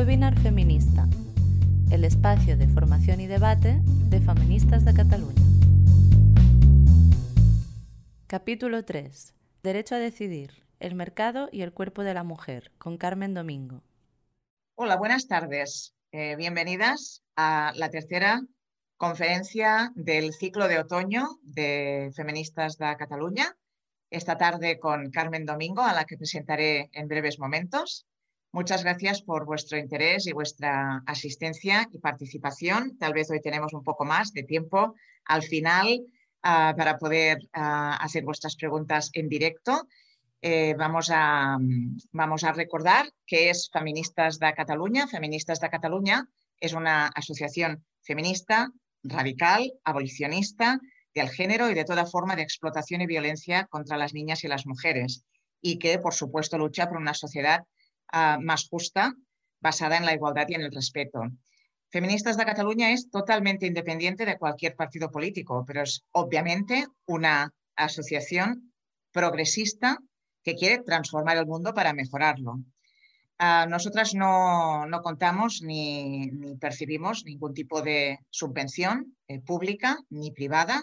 Webinar Feminista, el espacio de formación y debate de feministas de Cataluña. Capítulo 3. Derecho a decidir, el mercado y el cuerpo de la mujer, con Carmen Domingo. Hola, buenas tardes. Eh, bienvenidas a la tercera conferencia del ciclo de otoño de Feministas de Cataluña. Esta tarde con Carmen Domingo, a la que presentaré en breves momentos. Muchas gracias por vuestro interés y vuestra asistencia y participación. Tal vez hoy tenemos un poco más de tiempo al final ah, para poder ah, hacer vuestras preguntas en directo. Eh, vamos, a, vamos a recordar que es Feministas de Cataluña. Feministas de Cataluña es una asociación feminista, radical, abolicionista, del género y de toda forma de explotación y violencia contra las niñas y las mujeres y que, por supuesto, lucha por una sociedad Ah, más justa, basada en la igualdad y en el respeto. Feministas de Cataluña es totalmente independiente de cualquier partido político, pero es obviamente una asociación progresista que quiere transformar el mundo para mejorarlo. Ah, nosotras no, contamos ni, percibimos ningún tipo de subvención eh, pública ni privada.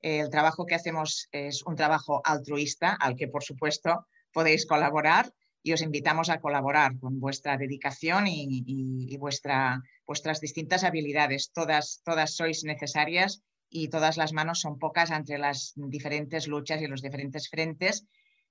el trabajo que hacemos es un trabajo altruista al que, por supuesto, podéis colaborar y os invitamos a colaborar con vuestra dedicación y, vuestra, vuestras distintas habilidades. Todas, todas sois necesarias y todas las manos son pocas entre las diferentes luchas y los diferentes frentes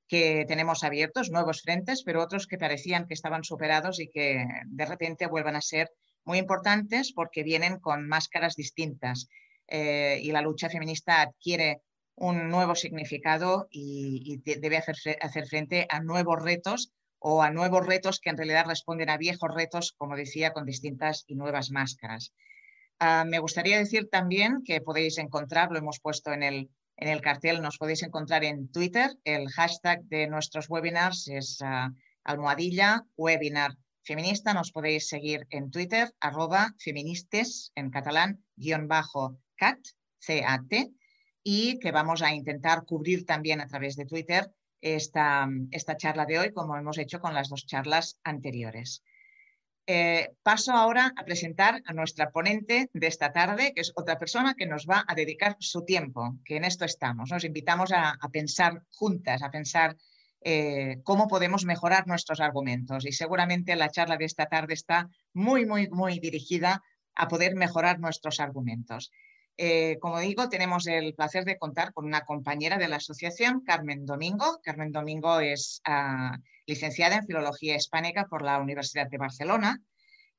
que tenemos abiertos, nuevos frentes, pero otros que parecían que estaban superados y que de repente vuelvan a ser muy importantes porque vienen con máscaras distintas. Eh, y la lucha feminista adquiere un nuevo significado y, debe hacer, hacer, frente a nuevos retos o a nuevos retos que en realidad responden a viejos retos, como decía, con distintas y nuevas máscaras. Ah, me gustaría decir también que podéis encontrar, lo hemos puesto en el, en el cartel, nos podéis encontrar en Twitter. El hashtag de nuestros webinars es ah, almohadilla webinar feminista. Nos podéis seguir en Twitter, arroba feministes en catalán, guion bajo cat, C-A-T, y que vamos a intentar cubrir también a través de Twitter esta, esta charla de hoy, como hemos hecho con las dos charlas anteriores. Eh, paso ahora a presentar a nuestra ponente de esta tarde, que es otra persona que nos va a dedicar su tiempo, que en esto estamos. Nos invitamos a, pensar juntas, a pensar eh, cómo podemos mejorar nuestros argumentos. Y seguramente la charla de esta tarde está muy, muy, muy dirigida a poder mejorar nuestros argumentos. Eh, como digo, tenemos el placer de contar con una compañera de la asociación, Carmen Domingo. Carmen Domingo es ah, licenciada en Filología Hispánica por la Universidad de Barcelona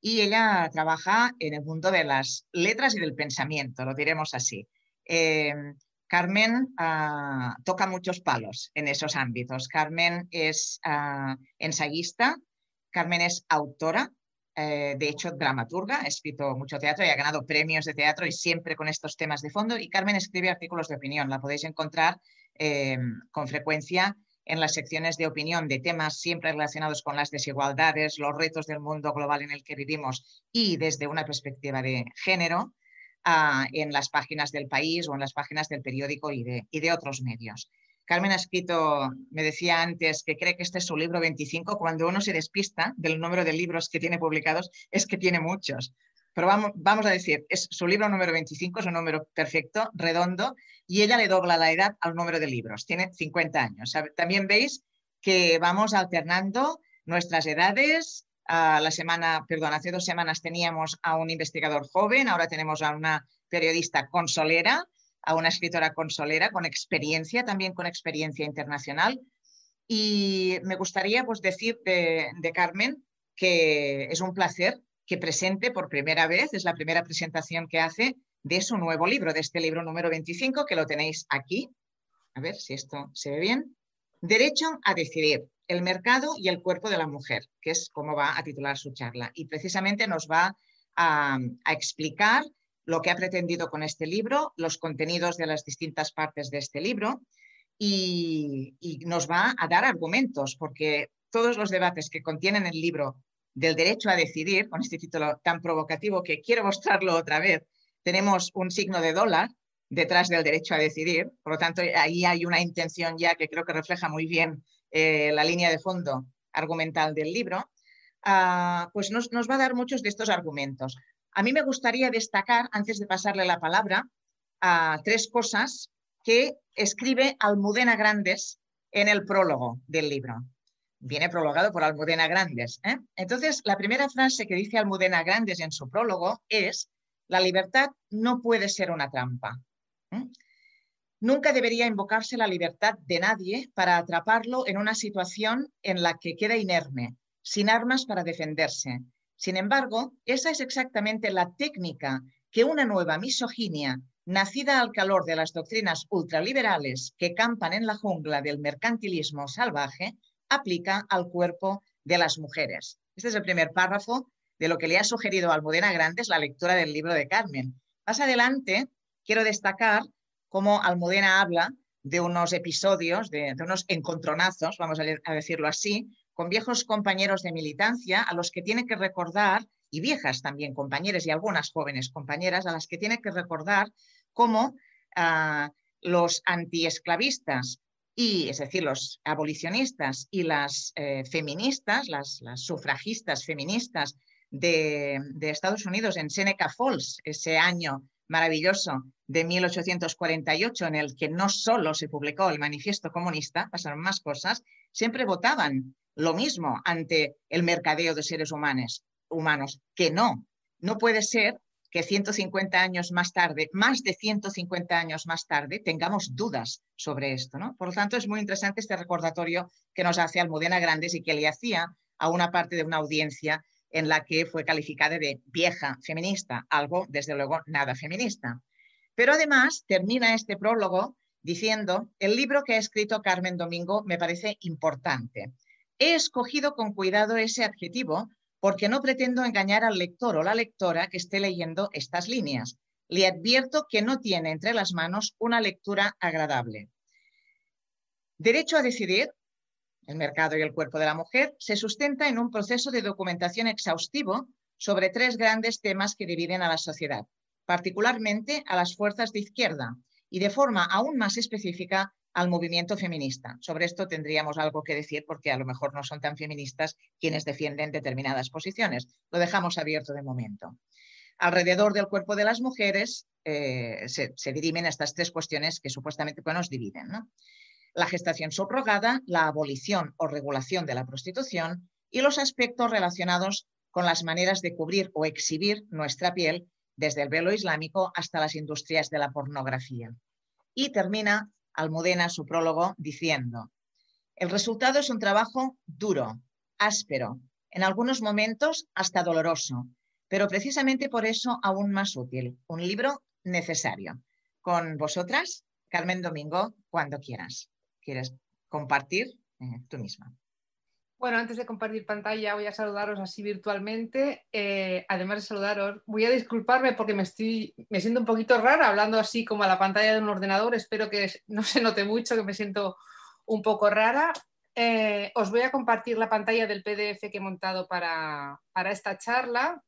y ella trabaja en el mundo de las letras y del pensamiento, lo diremos así. Eh, Carmen ah, toca muchos palos en esos ámbitos. Carmen es ah, ensayista, Carmen es autora, eh, de hecho, dramaturga, ha escrito mucho teatro y ha ganado premios de teatro y siempre con estos temas de fondo. Y Carmen escribe artículos de opinión, la podéis encontrar eh, con frecuencia en las secciones de opinión de temas siempre relacionados con las desigualdades, los retos del mundo global en el que vivimos y desde una perspectiva de género, ah, en las páginas del país o en las páginas del periódico y de otros medios. Carmen ha escrito, me decía antes, que cree que este es su libro 25. Cuando uno se despista del número de libros que tiene publicados, es que tiene muchos. Pero vamos, vamos a decir, es su libro número 25, es un número perfecto, redondo, y ella le dobla la edad al número de libros. Tiene 50 años. También veis que vamos alternando nuestras edades. A la semana, perdón, hace dos semanas teníamos a un investigador joven, ahora tenemos a una periodista consolera a una escritora consolera con experiencia, también con experiencia internacional. Y me gustaría pues, decir de, Carmen que es un placer que presente por primera vez, es la primera presentación que hace de su nuevo libro, de este libro número 25, que lo tenéis aquí. A ver si esto se ve bien. Derecho a decidir, el mercado y el cuerpo de la mujer, que es como va a titular su charla. Y precisamente nos va a, a explicar lo que ha pretendido con este libro, los contenidos de las distintas partes de este libro y, nos va a dar argumentos, porque todos los debates que contienen el libro del derecho a decidir, con este título tan provocativo que quiero mostrarlo otra vez, tenemos un signo de dólar detrás del derecho a decidir, por lo tanto ahí hay una intención ya que creo que refleja muy bien eh, la línea de fondo argumental del libro. ah, pues nos, nos, va a dar muchos de estos argumentos. A mí me gustaría destacar, antes de pasarle la palabra, a tres cosas que escribe Almudena Grandes en el prólogo del libro. Viene prologado por Almudena Grandes. ¿eh? Entonces, la primera frase que dice Almudena Grandes en su prólogo es, la libertad no puede ser una trampa. ¿eh? Nunca debería invocarse la libertad de nadie para atraparlo en una situación en la que queda inerme, sin armas para defenderse. Sin embargo, esa es exactamente la técnica que una nueva misoginia, nacida al calor de las doctrinas ultraliberales que campan en la jungla del mercantilismo salvaje, aplica al cuerpo de las mujeres. Este es el primer párrafo de lo que le ha sugerido Almudena Grandes la lectura del libro de Carmen. Más adelante, quiero destacar cómo Almudena habla de unos episodios, de, unos encontronazos, vamos a, decirlo así, con viejos compañeros de militancia a los que tiene que recordar, y viejas también compañeras y algunas jóvenes compañeras a las que tiene que recordar cómo ah, los antiesclavistas y, es decir, los abolicionistas y las eh, feministas, las, sufragistas feministas de, de, Estados Unidos en Seneca Falls, ese año maravilloso de 1848 en el que no solo se publicó el manifiesto comunista, pasaron más cosas, siempre votaban lo mismo ante el mercadeo de seres humanos, humanos que no. No puede ser que 150 años más tarde, más de 150 años más tarde, tengamos dudas sobre esto. ¿no? Por lo tanto, es muy interesante este recordatorio que nos hace Almudena Grandes y que le hacía a una parte de una audiencia en la que fue calificada de vieja feminista, algo desde luego nada feminista. Pero además termina este prólogo diciendo, el libro que ha escrito Carmen Domingo me parece importante. He escogido con cuidado ese adjetivo porque no pretendo engañar al lector o la lectora que esté leyendo estas líneas. Le advierto que no tiene entre las manos una lectura agradable. Derecho a decidir el mercado y el cuerpo de la mujer, se sustenta en un proceso de documentación exhaustivo sobre tres grandes temas que dividen a la sociedad, particularmente a las fuerzas de izquierda y de forma aún más específica al movimiento feminista. Sobre esto tendríamos algo que decir porque a lo mejor no son tan feministas quienes defienden determinadas posiciones. Lo dejamos abierto de momento. Alrededor del cuerpo de las mujeres eh, se, dirimen estas tres cuestiones que supuestamente nos dividen. la gestación subrogada, la abolición o regulación de la prostitución y los aspectos relacionados con las maneras de cubrir o exhibir nuestra piel desde el velo islámico hasta las industrias de la pornografía. Y termina Almudena su prólogo diciendo, el resultado es un trabajo duro, áspero, en algunos momentos hasta doloroso, pero precisamente por eso aún más útil, un libro necesario. Con vosotras, Carmen Domingo, cuando quieras quieres compartir eh, tú misma. Bueno, antes de compartir pantalla voy a saludaros así virtualmente. Eh, además de saludaros, voy a disculparme porque me, estoy, me siento un poquito rara hablando así como a la pantalla de un ordenador. Espero que no se note mucho, que me siento un poco rara. Eh, os voy a compartir la pantalla del PDF que he montado para, para esta charla.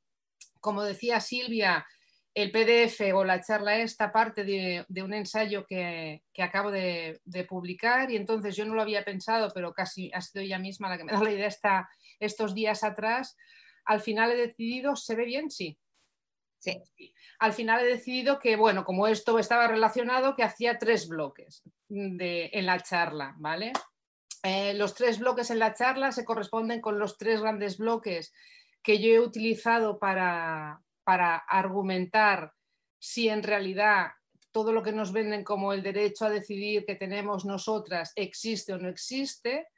Como decía Silvia, el PDF o la charla esta parte de, un ensayo que, acabo de, publicar y entonces yo no lo había pensado, pero casi ha sido ella misma la que me da la idea esta, estos días atrás. Al final he decidido, ¿se ve bien? Sí. Sí. Al final he decidido que, bueno, como esto estaba relacionado, que hacía tres bloques en la charla, ¿vale? Eh, los tres bloques en la charla se corresponden con los tres grandes bloques que yo he utilizado para, para argumentar si en realidad todo lo que nos venden como el derecho a decidir que tenemos nosotras existe o no existe,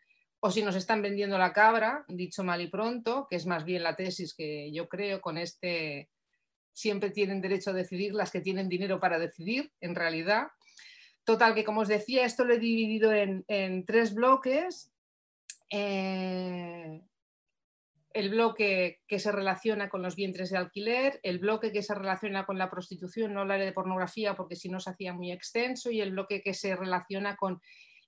o si nos están vendiendo la cabra, dicho mal y pronto, que es más bien la tesis que yo creo con este siempre tienen derecho a decidir las que tienen dinero para decidir, en realidad. Total, que como os decía, esto lo he dividido en, tres bloques. Eh, el bloque que se relaciona con los vientres de alquiler, el bloque que se relaciona con la prostitución, no hablaré de pornografía porque si no se hacía muy extenso, y el bloque que se relaciona con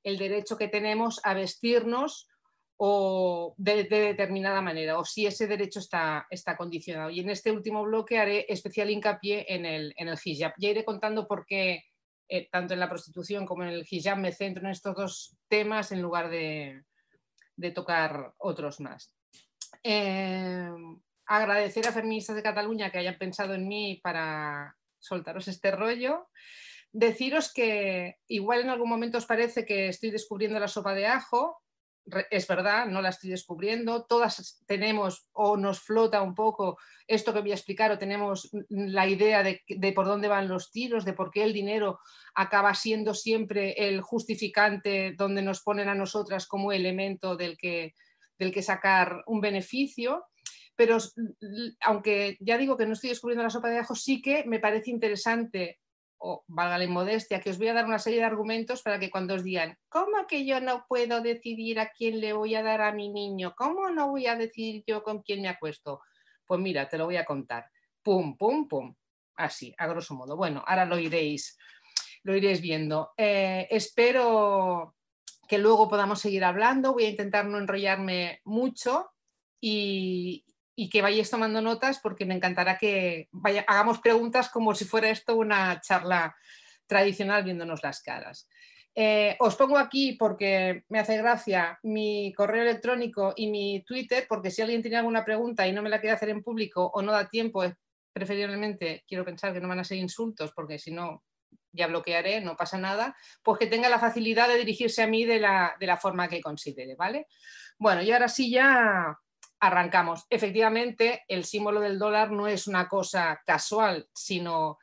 el derecho que tenemos a vestirnos o de, determinada manera, o si ese derecho está, está, condicionado. Y en este último bloque haré especial hincapié en el, en el hijab. Ya iré contando por qué, eh, tanto en la prostitución como en el hijab, me centro en estos dos temas en lugar de, de tocar otros más. Eh, agradecer a Feministas de Cataluña que hayan pensado en mí para soltaros este rollo. Deciros que igual en algún momento os parece que estoy descubriendo la sopa de ajo, es verdad, no la estoy descubriendo, todas tenemos o nos flota un poco esto que voy a explicar o tenemos la idea de, por dónde van los tiros, de por qué el dinero acaba siendo siempre el justificante donde nos ponen a nosotras como elemento del que, del que sacar un beneficio. Pero aunque ya digo que no estoy descubriendo la sopa de ajo, sí que me parece interesante o valga la inmodestia, que os voy a dar una serie de argumentos para que cuando os digan, ¿cómo que yo no puedo decidir a quién le voy a dar a mi niño? ¿Cómo no voy a decidir yo con quién me acuesto? Pues mira, te lo voy a contar. Pum, pum, pum. Así, a grosso modo. Bueno, ahora lo iréis, lo iréis viendo. Eh, espero que luego podamos seguir hablando. Voy a intentar no enrollarme mucho y, y que vayáis tomando notas porque me encantará que hagamos preguntas como si fuera esto una charla tradicional viéndonos las caras. Eh, os pongo aquí porque me hace gracia mi correo electrónico y mi Twitter, porque si alguien tiene alguna pregunta y no me la quiere hacer en público o no da tiempo, preferiblemente quiero pensar que no van a ser insultos, porque si no ya bloquearé, no pasa nada, pues que tenga la facilidad de dirigirse a mí de la, de la forma que considere, ¿vale? Bueno, y ahora sí ya arrancamos. Efectivamente, el símbolo del dólar no es una cosa casual, sino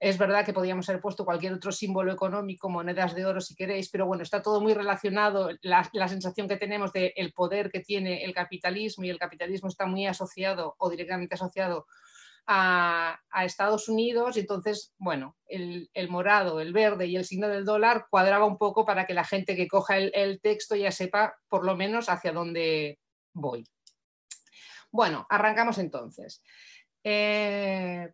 es verdad que podríamos haber puesto cualquier otro símbolo económico, monedas de oro si queréis, pero bueno, está todo muy relacionado, la, sensación que tenemos del poder que tiene el capitalismo y el capitalismo está muy asociado o directamente asociado a, Estados Unidos, y entonces, bueno, el, morado, el verde y el signo del dólar cuadraba un poco para que la gente que coja el, texto ya sepa por lo menos hacia dónde voy. Bueno, arrancamos entonces. Eh,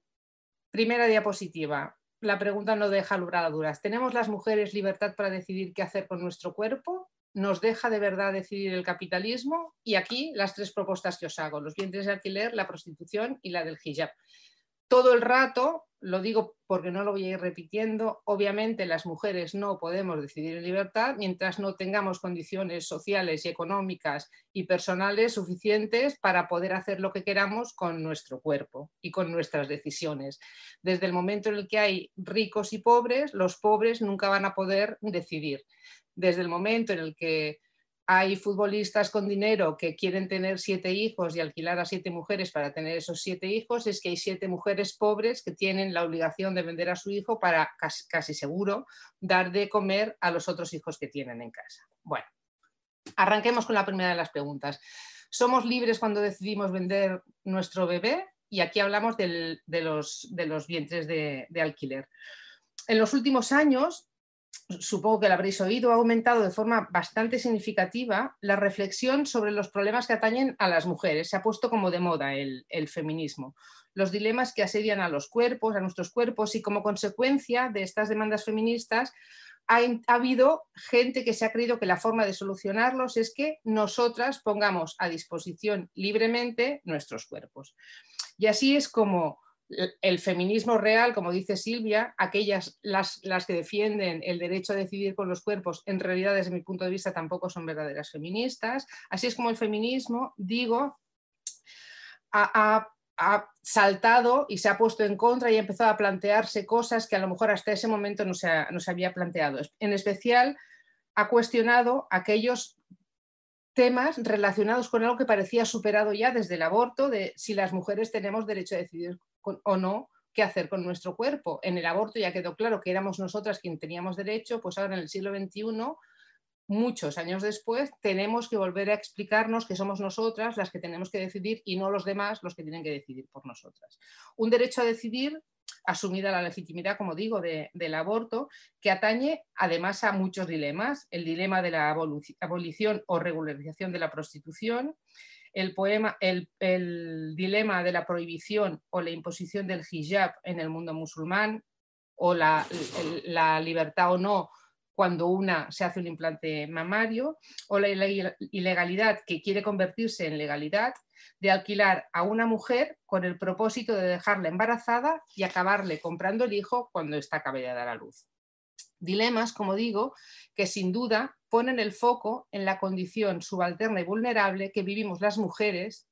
primera diapositiva. La pregunta no deja lugar a dudas. ¿Tenemos las mujeres libertad para decidir qué hacer con nuestro cuerpo? ¿Nos deja de verdad decidir el capitalismo? Y aquí las tres propuestas que os hago, los vientres de alquiler, la prostitución y la del hijab. Todo el rato lo digo porque no lo voy a ir repitiendo, obviamente las mujeres no podemos decidir en libertad mientras no tengamos condiciones sociales y económicas y personales suficientes para poder hacer lo que queramos con nuestro cuerpo y con nuestras decisiones. Desde el momento en el que hay ricos y pobres, los pobres nunca van a poder decidir. Desde el momento en el que hay futbolistas con dinero que quieren tener siete hijos y alquilar a siete mujeres para tener esos siete hijos, es que hay siete mujeres pobres que tienen la obligación de vender a su hijo para casi, seguro dar de comer a los otros hijos que tienen en casa. Bueno, arranquemos con la primera de las preguntas. ¿Somos libres cuando decidimos vender nuestro bebé? Y aquí hablamos de, los, vientres de alquiler. En los últimos años, supongo que lo habréis oído, ha aumentado de forma bastante significativa la reflexión sobre los problemas que atañen a las mujeres. Se ha puesto como de moda el, feminismo. Los dilemas que asedian a los cuerpos, a nuestros cuerpos, y como consecuencia de estas demandas feministas, ha, habido gente que se ha creído que la forma de solucionarlos es que nosotras pongamos a disposición libremente nuestros cuerpos. Y así es como el feminismo real, como dice Silvia, aquellas las, las, que defienden el derecho a decidir con los cuerpos, en realidad desde mi punto de vista tampoco son verdaderas feministas. Así es como el feminismo, digo, ha, saltado y se ha puesto en contra y ha empezado a plantearse cosas que a lo mejor hasta ese momento no se, no se había planteado. En especial, ha cuestionado aquellos temas relacionados con algo que parecía superado ya desde el aborto, de si las mujeres tenemos derecho a decidir o no qué hacer con nuestro cuerpo. En el aborto ya quedó claro que éramos nosotras quien teníamos derecho, pues ahora en el siglo XXI, muchos años después, tenemos que volver a explicarnos que somos nosotras las que tenemos que decidir y no los demás los que tienen que decidir por nosotras. Un derecho a decidir asumida la legitimidad, como digo, del aborto, que atañe además a muchos dilemas. El dilema de la abolición o regularización de la prostitución, el, poema, el, dilema de la prohibición o la imposición del hijab en el mundo musulmán, o la, la libertad o no cuando una se hace un implante mamario, o la ilegalidad que quiere convertirse en legalidad de alquilar a una mujer con el propósito de dejarla embarazada y acabarle comprando el hijo cuando está acaba de dar a luz. Dilemas, como digo, que sin duda ponen el foco en la condición subalterna y vulnerable que vivimos las mujeres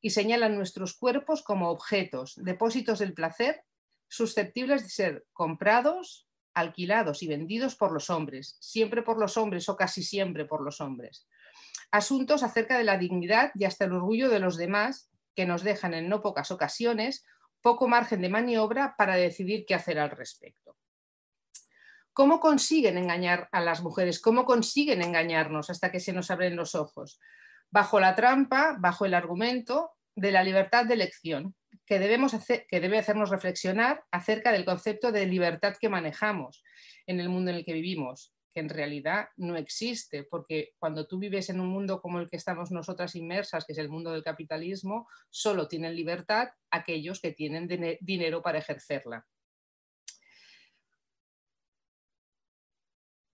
y señalan nuestros cuerpos como objetos, depósitos del placer, susceptibles de ser comprados, alquilados y vendidos por los hombres, siempre por los hombres o casi siempre por los hombres. Asuntos acerca de la dignidad y hasta el orgullo de los demás que nos dejan en no pocas ocasiones poco margen de maniobra para decidir qué hacer al respecto. ¿Cómo consiguen engañar a las mujeres? ¿Cómo consiguen engañarnos hasta que se nos abren los ojos? Bajo la trampa, bajo el argumento de la libertad de elección, que, debemos hacer, que debe hacernos reflexionar acerca del concepto de libertad que manejamos en el mundo en el que vivimos, que en realidad no existe, porque cuando tú vives en un mundo como el que estamos nosotras inmersas, que es el mundo del capitalismo, solo tienen libertad aquellos que tienen dinero para ejercerla.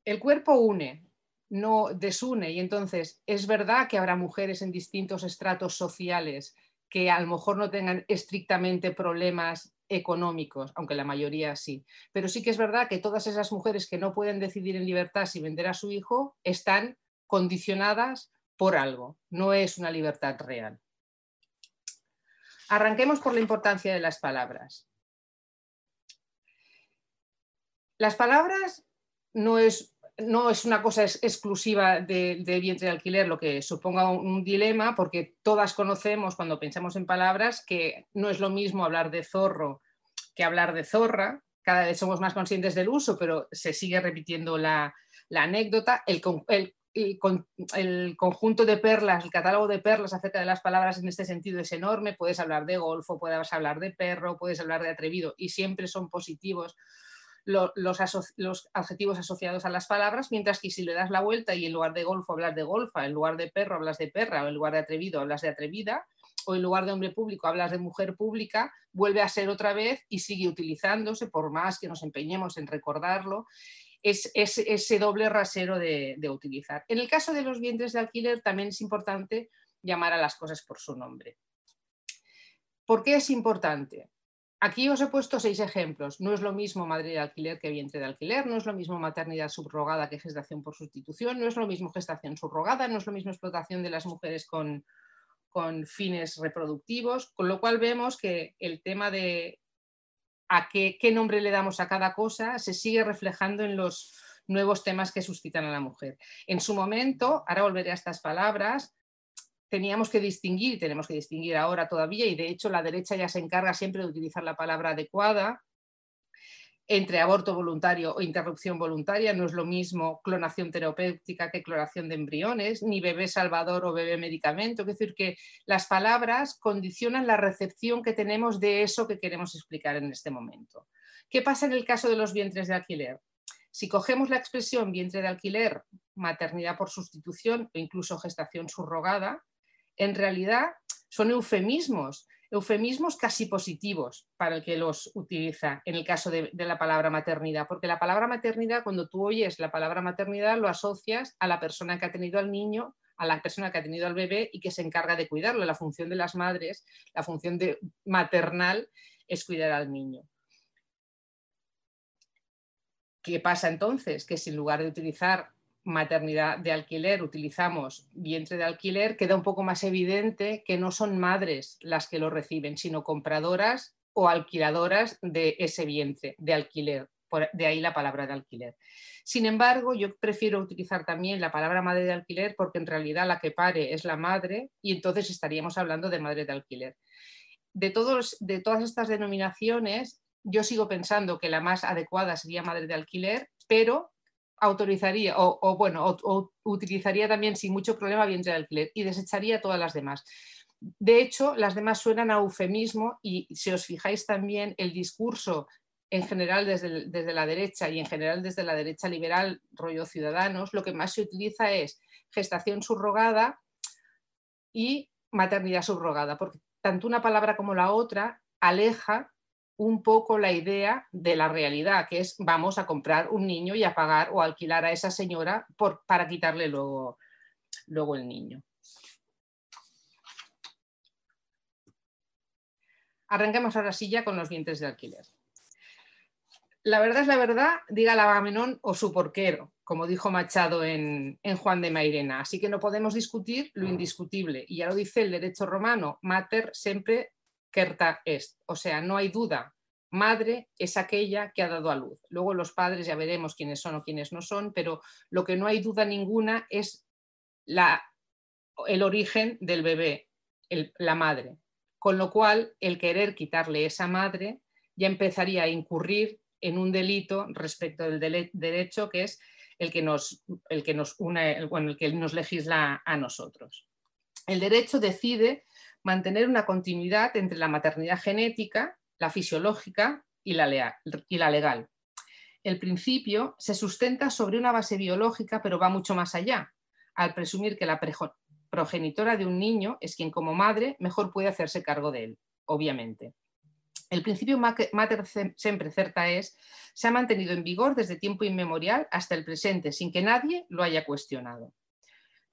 El cuerpo une, no desune, y entonces es verdad que habrá mujeres en distintos estratos sociales que a lo mejor no tengan estrictamente problemas económicos, aunque la mayoría sí. Pero sí que es verdad que todas esas mujeres que no pueden decidir en libertad si vender a su hijo están condicionadas por algo, no es una libertad real. Arranquemos por la importancia de las palabras. Las palabras no es no es una cosa exclusiva de, vientre de alquiler, lo que suponga un, dilema, porque todas conocemos cuando pensamos en palabras que no es lo mismo hablar de zorro que hablar de zorra. Cada vez somos más conscientes del uso, pero se sigue repitiendo la, anécdota. El, conjunto de perlas, el catálogo de perlas acerca de las palabras en este sentido es enorme. Puedes hablar de golfo, puedes hablar de perro, puedes hablar de atrevido y siempre son positivos los, adjetivos asociados a las palabras, mientras que si le das la vuelta y en lugar de golfo hablas de golfa, en lugar de perro hablas de perra, o en lugar de atrevido hablas de atrevida, o en lugar de hombre público hablas de mujer pública, vuelve a ser otra vez y sigue utilizándose, por más que nos empeñemos en recordarlo, es, ese doble rasero de, de utilizar. En el caso de los vientres de alquiler también es importante llamar a las cosas por su nombre. ¿Por qué es importante? Aquí os he puesto seis ejemplos. No es lo mismo madre de alquiler que vientre de alquiler, no es lo mismo maternidad subrogada que gestación por sustitución, no es lo mismo gestación subrogada, no es lo mismo explotación de las mujeres con, fines reproductivos, con lo cual vemos que el tema de a qué, qué nombre le damos a cada cosa se sigue reflejando en los nuevos temas que suscitan a la mujer. En su momento, ahora volveré a estas palabras, teníamos que distinguir, tenemos que distinguir ahora todavía, y de hecho la derecha ya se encarga siempre de utilizar la palabra adecuada, entre aborto voluntario o interrupción voluntaria, no es lo mismo clonación terapéutica que clonación de embriones, ni bebé salvador o bebé medicamento, es decir, que las palabras condicionan la recepción que tenemos de eso que queremos explicar en este momento. ¿Qué pasa en el caso de los vientres de alquiler? Si cogemos la expresión vientre de alquiler, maternidad por sustitución o incluso gestación subrogada, en realidad son eufemismos, eufemismos casi positivos para el que los utiliza en el caso de, la palabra maternidad, porque la palabra maternidad, cuando tú oyes la palabra maternidad, lo asocias a la persona que ha tenido al niño, a la persona que ha tenido al bebé y que se encarga de cuidarlo. La función de las madres, la función de maternal es cuidar al niño. ¿Qué pasa entonces? Que si en lugar de utilizar maternidad de alquiler utilizamos vientre de alquiler, queda un poco más evidente que no son madres las que lo reciben, sino compradoras o alquiladoras de ese vientre de alquiler. de ahí la palabra de alquiler. Sin embargo, yo prefiero utilizar también la palabra madre de alquiler porque en realidad la que pare es la madre y entonces estaríamos hablando de madre de alquiler. De, todos, de todas estas denominaciones, yo sigo pensando que la más adecuada sería madre de alquiler, pero autorizaría o, bueno, utilizaría también sin mucho problema vientre de alquiler y desecharía todas las demás. De hecho, las demás suenan a eufemismo y si os fijáis también el discurso en general desde, desde, la derecha y en general desde la derecha liberal, rollo ciudadanos, lo que más se utiliza es gestación subrogada y maternidad subrogada, porque tanto una palabra como la otra aleja un poco la idea de la realidad, que es vamos a comprar un niño y a pagar o alquilar a esa señora por, para quitarle luego, luego el niño. Arranquemos ahora sí ya con los dientes de alquiler. La verdad es la verdad, diga la Agamenón o su porquero. como dijo Machado en, Juan de Mairena. Así que no podemos discutir lo indiscutible. Y ya lo dice el derecho romano, mater siempre certa est. O sea, no hay duda. Madre es aquella que ha dado a luz. Luego los padres ya veremos quiénes son o quiénes no son, pero lo que no hay duda ninguna es la, el origen del bebé, la madre. Con lo cual, el querer quitarle esa madre ya empezaría a incurrir en un delito respecto del derecho que es el que nos, el que nos une, bueno, el que nos legisla a nosotros. El derecho decide mantener una continuidad entre la maternidad genética, la fisiológica y la, legal. El principio se sustenta sobre una base biológica, pero va mucho más allá, al presumir que la progenitora de un niño es quien como madre mejor puede hacerse cargo de él, obviamente. El principio mater sempre certa es se ha mantenido en vigor desde tiempo inmemorial hasta el presente, sin que nadie lo haya cuestionado.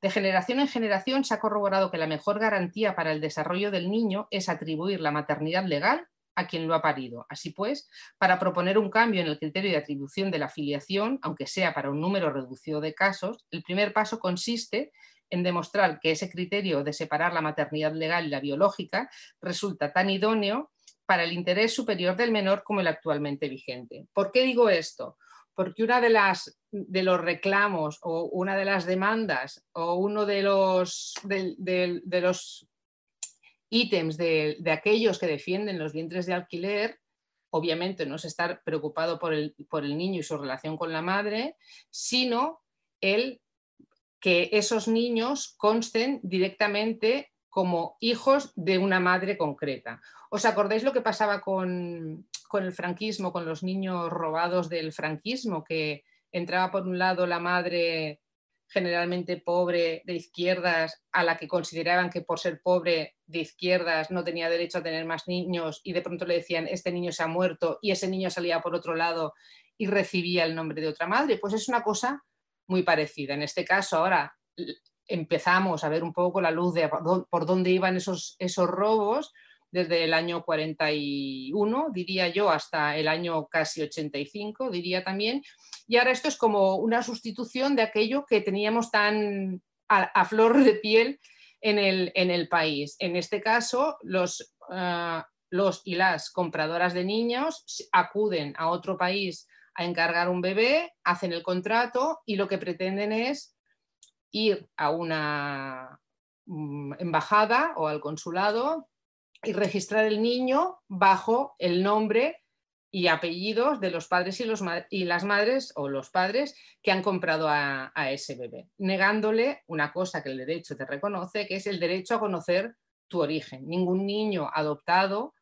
De generación en generación se ha corroborado que la mejor garantía para el desarrollo del niño es atribuir la maternidad legal a quien lo ha parido. Así pues, para proponer un cambio en el criterio de atribución de la filiación, aunque sea para un número reducido de casos, el primer paso consiste en demostrar que ese criterio de separar la maternidad legal y la biológica resulta tan idóneo para el interés superior del menor como el actualmente vigente. ¿Por qué digo esto? Porque una de las de los reclamos o una de las demandas o uno de los, de, los ítems de, aquellos que defienden los vientres de alquiler, obviamente no es estar preocupado por el, por el niño y su relación con la madre, sino el que esos niños consten directamente como hijos de una madre concreta. ¿Os acordáis lo que pasaba con, el franquismo, con los niños robados del franquismo, que entraba por un lado la madre generalmente pobre de izquierdas, a la que consideraban que por ser pobre de izquierdas no tenía derecho a tener más niños y de pronto le decían, este niño se ha muerto y ese niño salía por otro lado y recibía el nombre de otra madre. Pues es una cosa muy parecida. En este caso, ahora empezamos a ver un poco la luz de por dónde iban esos, esos robos desde el año 41, diría yo, hasta el año casi 85, diría también. Y ahora esto es como una sustitución de aquello que teníamos tan a, flor de piel en el, en el, país. En este caso, los, ah, los y las compradoras de niños acuden a otro país a encargar un bebé, hacen el contrato y lo que pretenden es ir a una mm, embajada o al consulado y registrar el niño bajo el nombre y apellidos de los padres y, las madres o los padres que han comprado a, ese bebé, negándole una cosa que el derecho te reconoce, que es el derecho a conocer tu origen. Ningún niño adoptado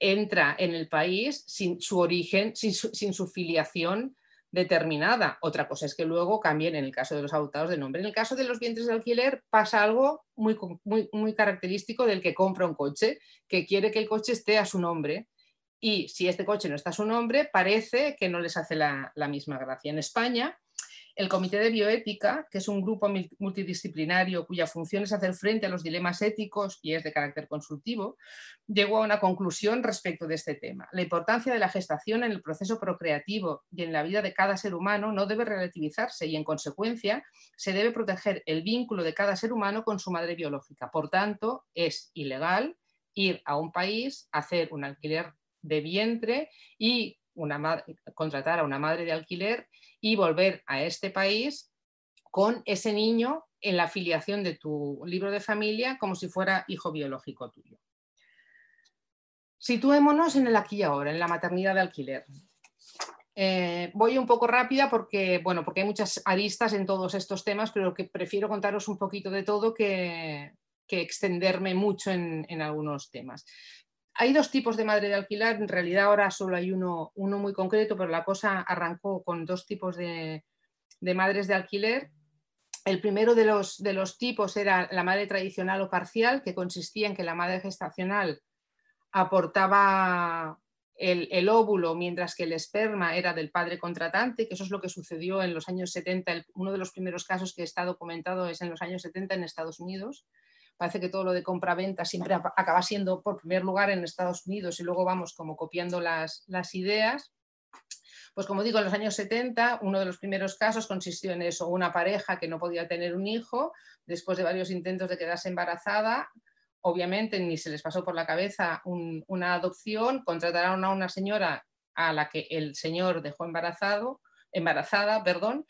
entra en el país sin su origen, sin su filiación determinada. Otra cosa es que luego cambien en el caso de los adoptados de nombre. En el caso de los vientres de alquiler pasa algo muy, muy, muy característico del que compra un coche, que quiere que el coche esté a su nombre. Y si este coche no está a su nombre, parece que no les hace la, la misma gracia. En España, el Comité de Bioética, que es un grupo multidisciplinario cuya función es hacer frente a los dilemas éticos y es de carácter consultivo, llegó a una conclusión respecto de este tema. La importancia de la gestación en el proceso procreativo y en la vida de cada ser humano no debe relativizarse y, en consecuencia, se debe proteger el vínculo de cada ser humano con su madre biológica. Por tanto, es ilegal ir a un país, hacer un alquiler de vientre y contratar a una madre de alquiler y volver a este país con ese niño en la afiliación de tu libro de familia como si fuera hijo biológico tuyo. Situémonos en el aquí y ahora, en la maternidad de alquiler. Eh, voy un poco rápida porque, bueno, porque hay muchas aristas en todos estos temas, pero que prefiero contaros un poquito de todo que, extenderme mucho en, algunos temas hay dos tipos de madre de alquiler, en realidad ahora solo hay uno, uno muy concreto, pero la cosa arrancó con dos tipos de, madres de alquiler. El primero de los, de los, tipos era la madre tradicional o parcial, que consistía en que la madre gestacional aportaba el, el, óvulo, mientras que el esperma era del padre contratante, que eso es lo que sucedió en los años 70. uno de los primeros casos que está documentado es en los años 70 en Estados Unidos parece que todo lo de compra-venta siempre acaba siendo por primer lugar en Estados Unidos y luego vamos como copiando las, ideas. Pues Pues como digo, en los años 70, uno de los primeros casos consistió en eso, una pareja que no podía tener un hijo, después de varios intentos de quedarse embarazada, obviamente ni se les pasó por la cabeza una adopción, contrataron a una señora a la que el señor dejó embarazado, embarazada, perdón,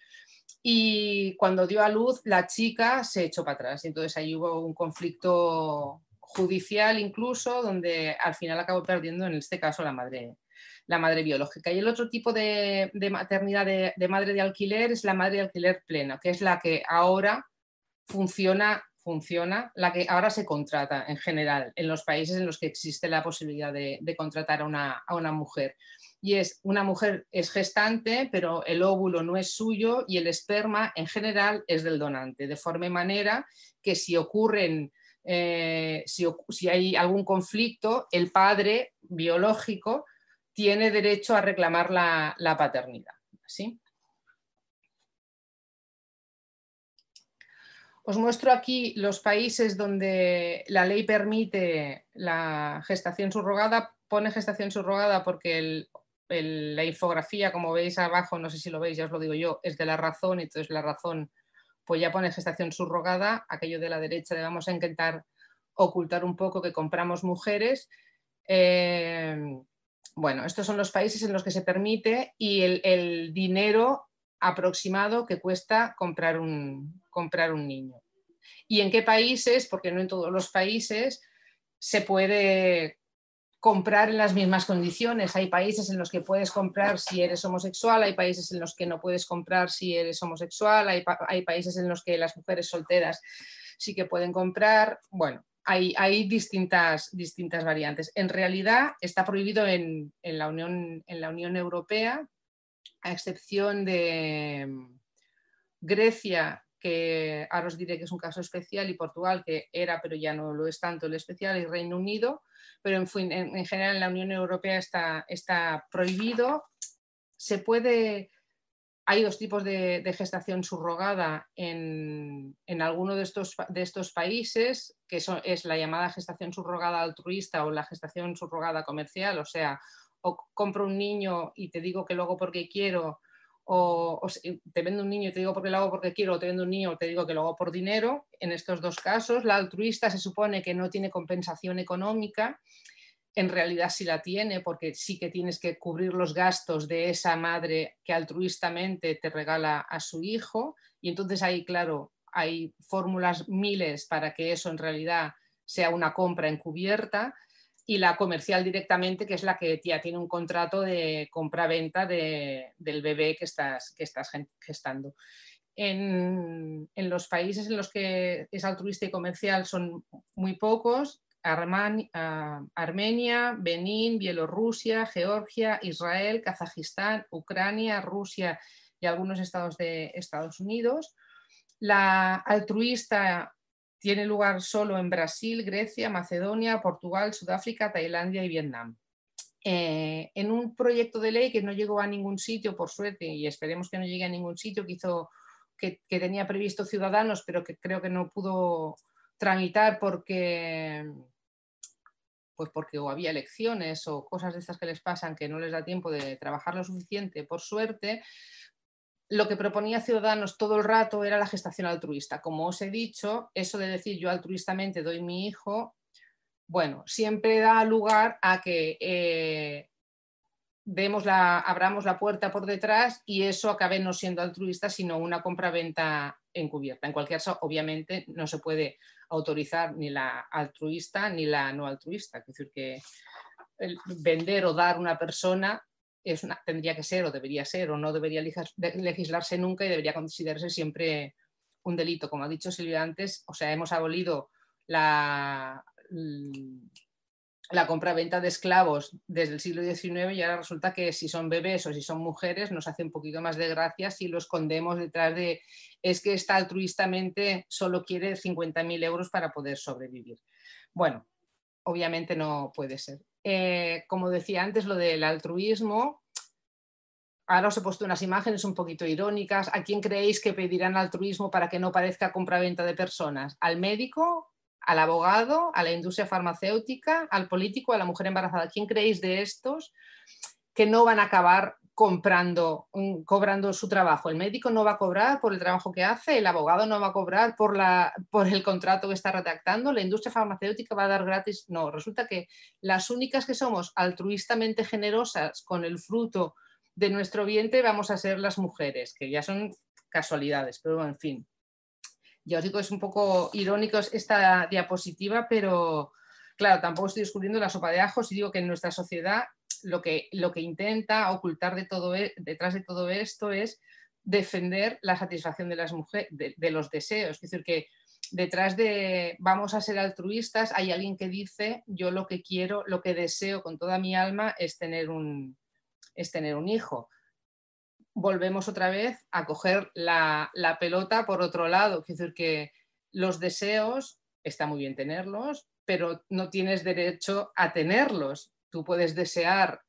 y cuando dio a luz la chica se echó para atrás. Entonces ahí hubo un conflicto judicial incluso, donde al final acabó perdiendo en este caso la madre, la madre biológica. Y el otro tipo de, maternidad de, de, madre de alquiler es la madre de alquiler plena, que es la que ahora funciona funciona, la que ahora se contrata en general en los países en los que existe la posibilidad de, contratar a una, mujer. Y es una mujer es gestante, pero el óvulo no es suyo y el esperma en general es del donante, de forma y manera que si ocurren, eh, si, hay algún conflicto, el padre biológico tiene derecho a reclamar la, la paternidad. ¿sí? Os muestro aquí los países donde la ley permite la gestación subrogada. Pone gestación subrogada porque la infografía, como veis abajo, no sé si lo veis, ya os lo digo yo, es de la razón, entonces la razón pues ya pone gestación subrogada. Aquello de la derecha le vamos a intentar ocultar un poco que compramos mujeres. Eh, bueno, estos son los países en los que se permite y el dinero aproximado que cuesta comprar un, comprar un niño. ¿Y en qué países? Porque no en todos los países se puede comprar en las mismas condiciones. Hay países en los que puedes comprar si eres homosexual, hay países en los que no puedes comprar si eres homosexual, hay, países en los que las mujeres solteras sí que pueden comprar. Bueno, hay, hay distintas, distintas variantes. En realidad está prohibido en, en, la Unión, en la Unión Europea, a excepción de mm, Grecia, que ahora os diré que es un caso especial, y Portugal, que era, pero ya no lo es tanto el especial, y Reino Unido, pero en, en, general en la Unión Europea está, está prohibido. Se puede, hay dos tipos de, gestación subrogada en, en alguno de estos, de estos países, que es la llamada gestación subrogada altruista o la gestación subrogada comercial, o sea, o compro un niño y te digo que luego porque quiero, o, te vendo un niño y te digo porque lo hago porque quiero, o te vendo un niño y te digo que lo hago por dinero. En estos dos casos, la altruista se supone que no tiene compensación económica, en realidad sí la tiene porque sí que tienes que cubrir los gastos de esa madre que altruistamente te regala a su hijo y entonces ahí, claro, hay fórmulas miles para que eso en realidad sea una compra encubierta y la comercial directamente, que es la que ya tiene un contrato de compra-venta de, del bebé que estás, que estás gestando. En, en, los países en los que es altruista y comercial son muy pocos, ah, Armenia, Benín, Bielorrusia, Georgia, Israel, Kazajistán, Ucrania, Rusia y algunos estados de Estados Unidos. La altruista tiene lugar solo en Brasil, Grecia, Macedonia, Portugal, Sudáfrica, Tailandia y Vietnam. Eh, en un proyecto de ley que no llegó a ningún sitio, por suerte, y esperemos que no llegue a ningún sitio, que, hizo, que, tenía previsto Ciudadanos, pero que creo que no pudo tramitar porque, pues porque o había elecciones o cosas de estas que les pasan que no les da tiempo de trabajar lo suficiente, por suerte, lo que proponía Ciudadanos todo el rato era la gestación altruista. Como os he dicho, eso de decir yo altruistamente doy mi hijo, bueno, siempre da lugar a que eh, la, abramos la puerta por detrás y eso acabe no siendo altruista, sino una compra-venta encubierta. En cualquier caso, obviamente, no se puede autorizar ni la altruista ni la no altruista. Es decir, que vender o dar una persona tendría que ser o debería ser o no debería legislarse nunca y debería considerarse siempre un delito. Como ha dicho Silvia antes, o sea, hemos abolido la, la compra-venta de esclavos desde el siglo XIX y ahora resulta que si son bebés o si son mujeres nos hace un poquito más de gracia si lo escondemos detrás de es que está altruistamente solo quiere 50.000 euros para poder sobrevivir. Bueno, obviamente no puede ser. Eh, como decía antes, lo del altruismo. Ahora os he puesto unas imágenes un poquito irónicas. ¿A quién creéis que pedirán altruismo para que no parezca compra-venta de personas? ¿Al médico? ¿Al abogado? ¿A la industria farmacéutica? ¿Al político? ¿A la mujer embarazada? ¿Quién creéis de estos que no van a acabar comprando, cobrando su trabajo. El médico no va a cobrar por el trabajo que hace, el abogado no va a cobrar por, la, por el contrato que está redactando, la industria farmacéutica va a dar gratis. No, resulta que las únicas que somos altruistamente generosas con el fruto de nuestro vientre vamos a ser las mujeres, que ya son casualidades, pero en fin. Ya os digo, es un poco irónico esta diapositiva, pero claro, tampoco estoy descubriendo la sopa de ajos y digo que en nuestra sociedad lo que, lo que intenta ocultar de todo, e, detrás de todo esto es defender la satisfacción de las mujeres, de, los deseos. Es decir, que detrás de vamos a ser altruistas hay alguien que dice yo lo que quiero, lo que deseo con toda mi alma es tener un, es tener un hijo. Volvemos otra vez a coger la, la pelota por otro lado. Es decir, que los deseos, está muy bien tenerlos, pero no tienes derecho a tenerlos tú puedes desear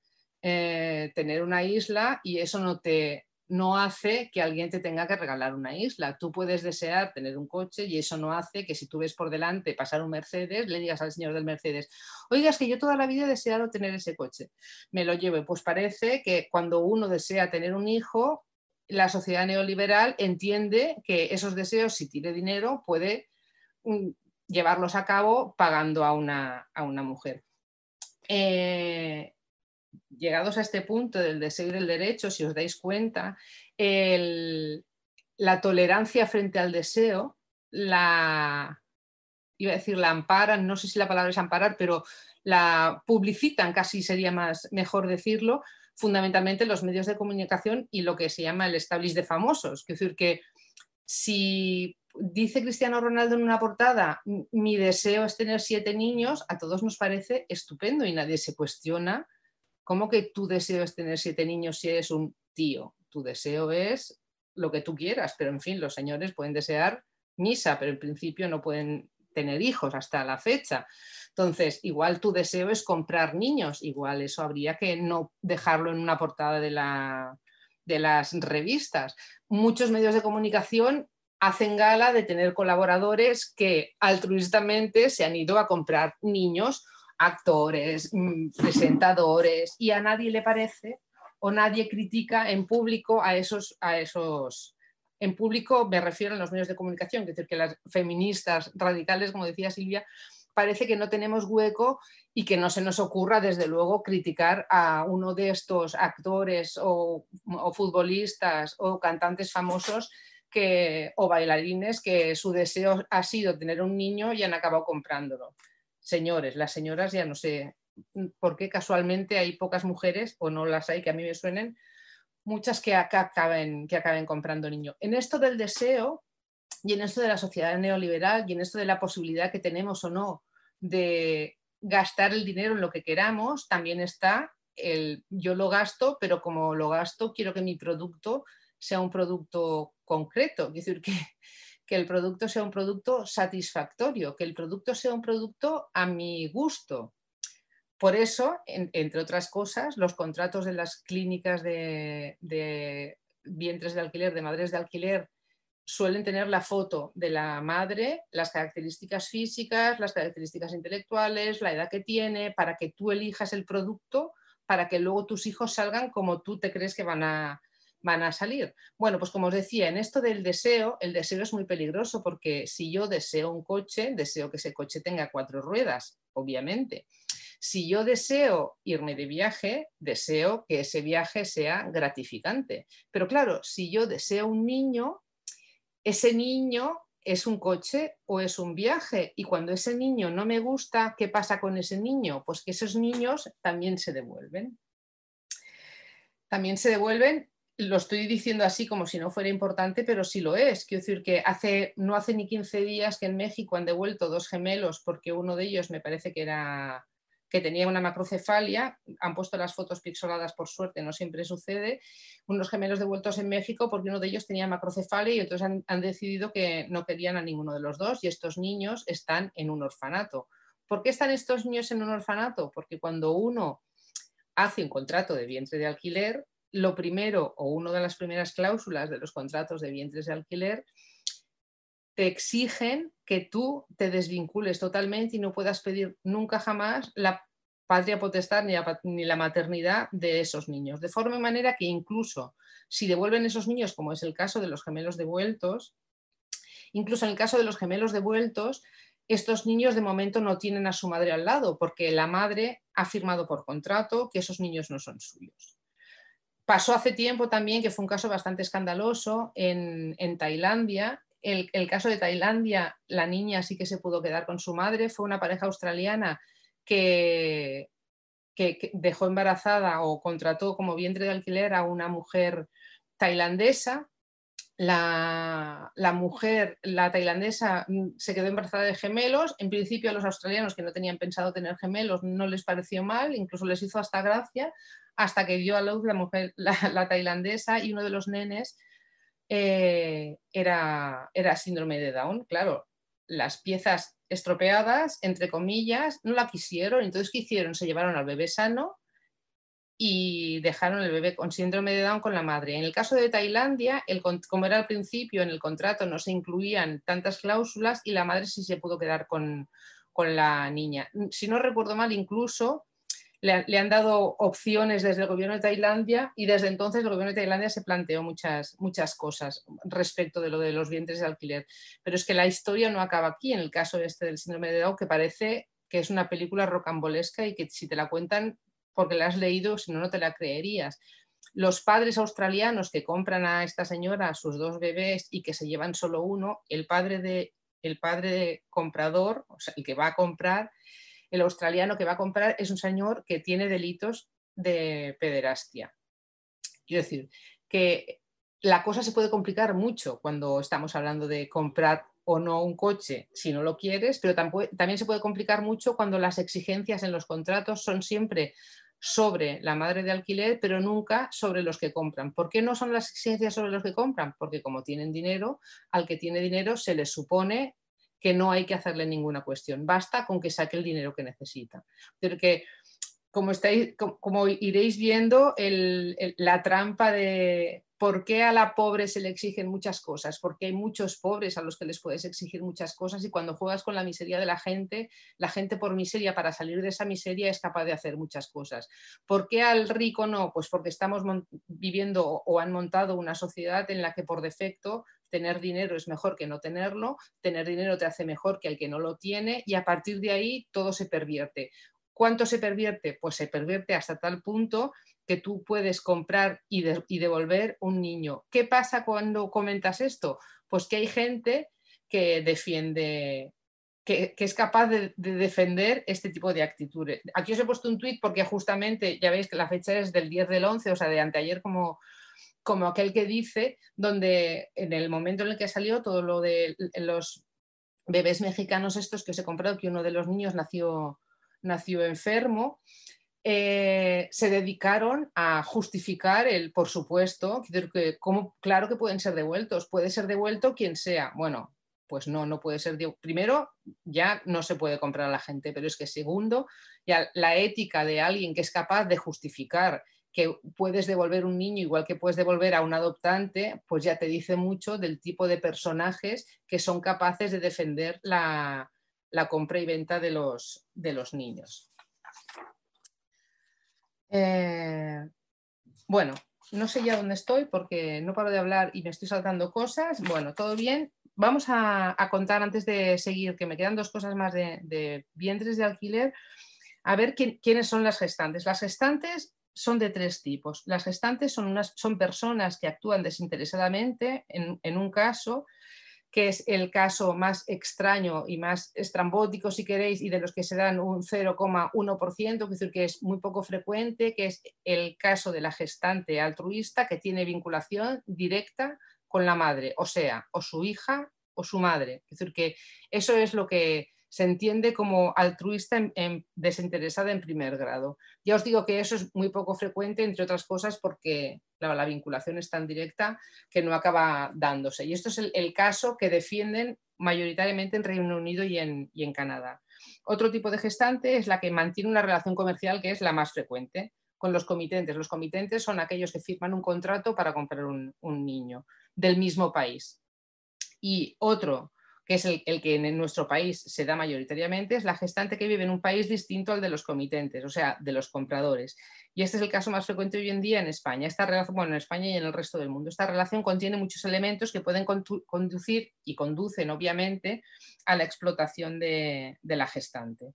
eh, tener una isla y eso no te no hace que alguien te tenga que regalar una isla. Tú puedes desear tener un coche y eso no hace que si tú ves por delante pasar un Mercedes, le digas al señor del Mercedes, oigas que yo toda la vida he deseado tener ese coche, me lo llevo. Pues parece que cuando uno desea tener un hijo, la sociedad neoliberal entiende que esos deseos, si tiene dinero, puede mm, llevarlos a cabo pagando a una, a una mujer. Eh, llegados a este punto del deseo y del derecho, si os dais cuenta, la tolerancia frente al deseo, la, iba a decir la amparan, no sé si la palabra es amparar, pero la publicitan, casi sería más mejor decirlo, fundamentalmente los medios de comunicación y lo que se llama el establish de famosos. Es decir, que si dice Cristiano Ronaldo en una portada, mi deseo es tener siete niños, a todos nos parece estupendo y nadie se cuestiona cómo que tu deseo es tener siete niños si eres un tío. Tu deseo es lo que tú quieras, pero en fin, los señores pueden desear misa, pero en principio no pueden tener hijos hasta la fecha. Entonces, igual tu deseo es comprar niños, igual eso habría que no dejarlo en una portada de, la, de las revistas. Muchos medios de comunicación hacen gala de tener colaboradores que altruistamente se han ido a comprar niños, actores, mm, presentadores, y a nadie le parece o nadie critica en público a esos, a esos, en público me refiero a los medios de comunicación, es decir, que las feministas radicales, como decía Silvia, parece que no tenemos hueco y que no se nos ocurra, desde luego, criticar a uno de estos actores o, o futbolistas o cantantes famosos o bailarines que su deseo ha sido tener un niño y han acabado comprándolo. Señores, las señoras ya no sé por qué casualmente hay pocas mujeres, o no las hay que a mí me suenen, muchas que, acaben, que acaben comprando niño. En esto del deseo y en esto de la sociedad neoliberal y en esto de la posibilidad que tenemos o no de gastar el dinero en lo que queramos, también está el yo lo gasto, pero como lo gasto, quiero que mi producto sea un producto concreto, es decir, que, que el producto sea un producto satisfactorio, que el producto sea un producto a mi gusto. Por eso, entre otras cosas, los contratos de las clínicas de, de, vientres de alquiler, de madres de alquiler, suelen tener la foto de la madre, las características físicas, las características intelectuales, la edad que tiene, para que tú elijas el producto, para que luego tus hijos salgan como tú te crees que van a, van a salir? Bueno, pues como os decía, en esto del deseo, el deseo es muy peligroso porque si yo deseo un coche, deseo que ese coche tenga cuatro ruedas, obviamente. Si yo deseo irme de viaje, deseo que ese viaje sea gratificante. Pero claro, si yo deseo un niño, ese niño es un coche o es un viaje. Y cuando ese niño no me gusta, ¿qué pasa con ese niño? Pues que esos niños también se devuelven. También se devuelven lo estoy diciendo así como si no fuera importante, pero sí lo es. Quiero decir que hace, no hace ni 15 días que en México han devuelto dos gemelos porque uno de ellos me parece que era que tenía una macrocefalia, han puesto las fotos pixeladas por suerte, no siempre sucede, unos gemelos devueltos en México porque uno de ellos tenía macrocefalia y otros han, han decidido que no querían a ninguno de los dos y estos niños están en un orfanato. ¿Por qué están estos niños en un orfanato? Porque cuando uno hace un contrato de vientre de alquiler, lo primero o una de las primeras cláusulas de los contratos de vientres de alquiler te exigen que tú te desvincules totalmente y no puedas pedir nunca jamás la patria potestad ni la, maternidad de esos niños. De forma y manera que incluso si devuelven esos niños, como es el caso de los gemelos devueltos, incluso en el caso de los gemelos devueltos, estos niños de momento no tienen a su madre al lado porque la madre ha firmado por contrato que esos niños no son suyos. Pasó hace tiempo también, que fue un caso bastante escandaloso en, Tailandia. El, el, caso de Tailandia, la niña sí que se pudo quedar con su madre, fue una pareja australiana que, que, dejó embarazada o contrató como vientre de alquiler a una mujer tailandesa. La, mujer, la tailandesa, mm, se quedó embarazada de gemelos. En principio a los australianos que no tenían pensado tener gemelos no les pareció mal, incluso les hizo hasta gracia, hasta que dio a luz la mujer, la, tailandesa y uno de los nenes eh, era, era síndrome de Down. Claro, las piezas estropeadas, entre comillas, no la quisieron. Entonces, ¿qué hicieron? Se llevaron al bebé sano y dejaron el bebé con síndrome de Down con la madre. En el caso de Tailandia, el, como era al principio, en el contrato no se incluían tantas cláusulas y la madre sí se pudo quedar con, con la niña. Si no recuerdo mal, incluso le, han dado opciones desde el gobierno de Tailandia y desde entonces el gobierno de Tailandia se planteó muchas, muchas cosas respecto de lo de los vientres de alquiler. Pero es que la historia no acaba aquí, en el caso este del síndrome de Down, que parece que es una película rocambolesca y que si te la cuentan porque la has leído, si no, no te la creerías. Los padres australianos que compran a esta señora sus dos bebés y que se llevan solo uno, el padre de el padre comprador, el que va a comprar, el australiano que va a comprar es un señor que tiene delitos de pederastia. Quiero decir, que la cosa se puede complicar mucho cuando estamos hablando de comprar o no un coche si no lo quieres, pero también se puede complicar mucho cuando las exigencias en los contratos son siempre sobre la madre de alquiler, pero nunca sobre los que compran. ¿Por qué no son las exigencias sobre los que compran? Porque como tienen dinero, al que tiene dinero se le supone que no hay que hacerle ninguna cuestión, basta con que saque el dinero que necesita. Porque como, estáis, como, iréis viendo, la trampa de por qué a la pobre se le exigen muchas cosas, porque hay muchos pobres a los que les puedes exigir muchas cosas y cuando juegas con la miseria de la gente, la gente por miseria, para salir de esa miseria, es capaz de hacer muchas cosas. ¿Por qué al rico no? Pues porque estamos viviendo o han montado una sociedad en la que por defecto tener dinero es mejor que no tenerlo, tener dinero te hace mejor que el que no lo tiene y a partir de ahí todo se pervierte. ¿Cuánto se pervierte? Pues se pervierte hasta tal punto que tú puedes comprar y, devolver un niño. ¿Qué pasa cuando comentas esto? Pues que hay gente que defiende, que, es capaz de, defender este tipo de actitudes. Aquí os he puesto un tuit porque justamente, ya veis que la fecha es del 10 del 11, o sea, de anteayer como, como aquel que dice, donde en el momento en el que salió todo lo de los bebés mexicanos estos que os he comprado, que uno de los niños nació, nació enfermo, eh, se dedicaron a justificar el, por supuesto, que como, claro que pueden ser devueltos, puede ser devuelto quien sea. Bueno, pues no, no puede ser. Primero, ya no se puede comprar a la gente, pero es que segundo, ya la ética de alguien que es capaz de justificar que puedes devolver un niño igual que puedes devolver a un adoptante, pues ya te dice mucho del tipo de personajes que son capaces de defender la, compra y venta de los, de los niños. Eh, bueno, no sé ya dónde estoy porque no paro de hablar y me estoy saltando cosas. Bueno, todo bien. Vamos a, contar antes de seguir, que me quedan dos cosas más de, vientres de alquiler, a ver quiénes son las gestantes. Las gestantes son de tres tipos. Las gestantes son, unas, son personas que actúan desinteresadamente en, un caso, que es el caso más extraño y más estrambótico, si queréis, y de los que se dan un 0,1%, es decir, que es muy poco frecuente, que es el caso de la gestante altruista que tiene vinculación directa con la madre, o sea, o su hija o su madre. Es decir, que eso es lo que se entiende como altruista desinteresada en primer grado. Ya os digo que eso es muy poco frecuente, entre otras cosas, porque la vinculación es tan directa que no acaba dándose. Y esto es el, caso que defienden mayoritariamente en Reino Unido y en, Canadá. Otro tipo de gestante es la que mantiene una relación comercial que es la más frecuente con los comitentes. Los comitentes son aquellos que firman un contrato para comprar un niño del mismo país. Y otro que es el, que en nuestro país se da mayoritariamente, es la gestante que vive en un país distinto al de los comitentes, o sea, de los compradores. Y este es el caso más frecuente hoy en día en España. Esta relación, bueno, en España y en el resto del mundo. Esta relación contiene muchos elementos que pueden conducir y conducen, obviamente, a la explotación de la gestante.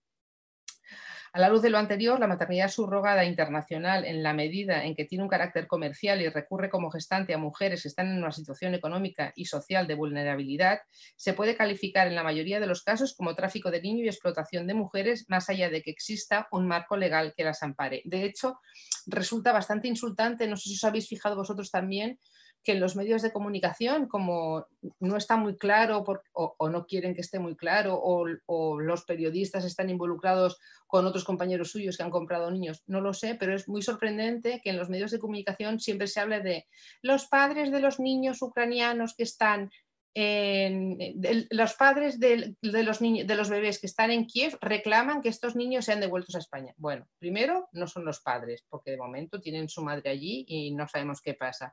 A la luz de lo anterior, la maternidad subrogada internacional, en la medida en que tiene un carácter comercial y recurre como gestante a mujeres que están en una situación económica y social de vulnerabilidad, se puede calificar en la mayoría de los casos como tráfico de niños y explotación de mujeres, más allá de que exista un marco legal que las ampare. De hecho, resulta bastante insultante, no sé si os habéis fijado vosotros también, que en los medios de comunicación, como no está muy claro o, no quieren que esté muy claro, o, los periodistas están involucrados con otros compañeros suyos que han comprado niños, no lo sé, pero es muy sorprendente que en los medios de comunicación siempre se hable de los padres de los niños ucranianos que están en, los padres de, los niños, de los bebés que están en Kiev reclaman que estos niños sean devueltos a España. Bueno, primero, no son los padres, porque de momento tienen su madre allí y no sabemos qué pasa.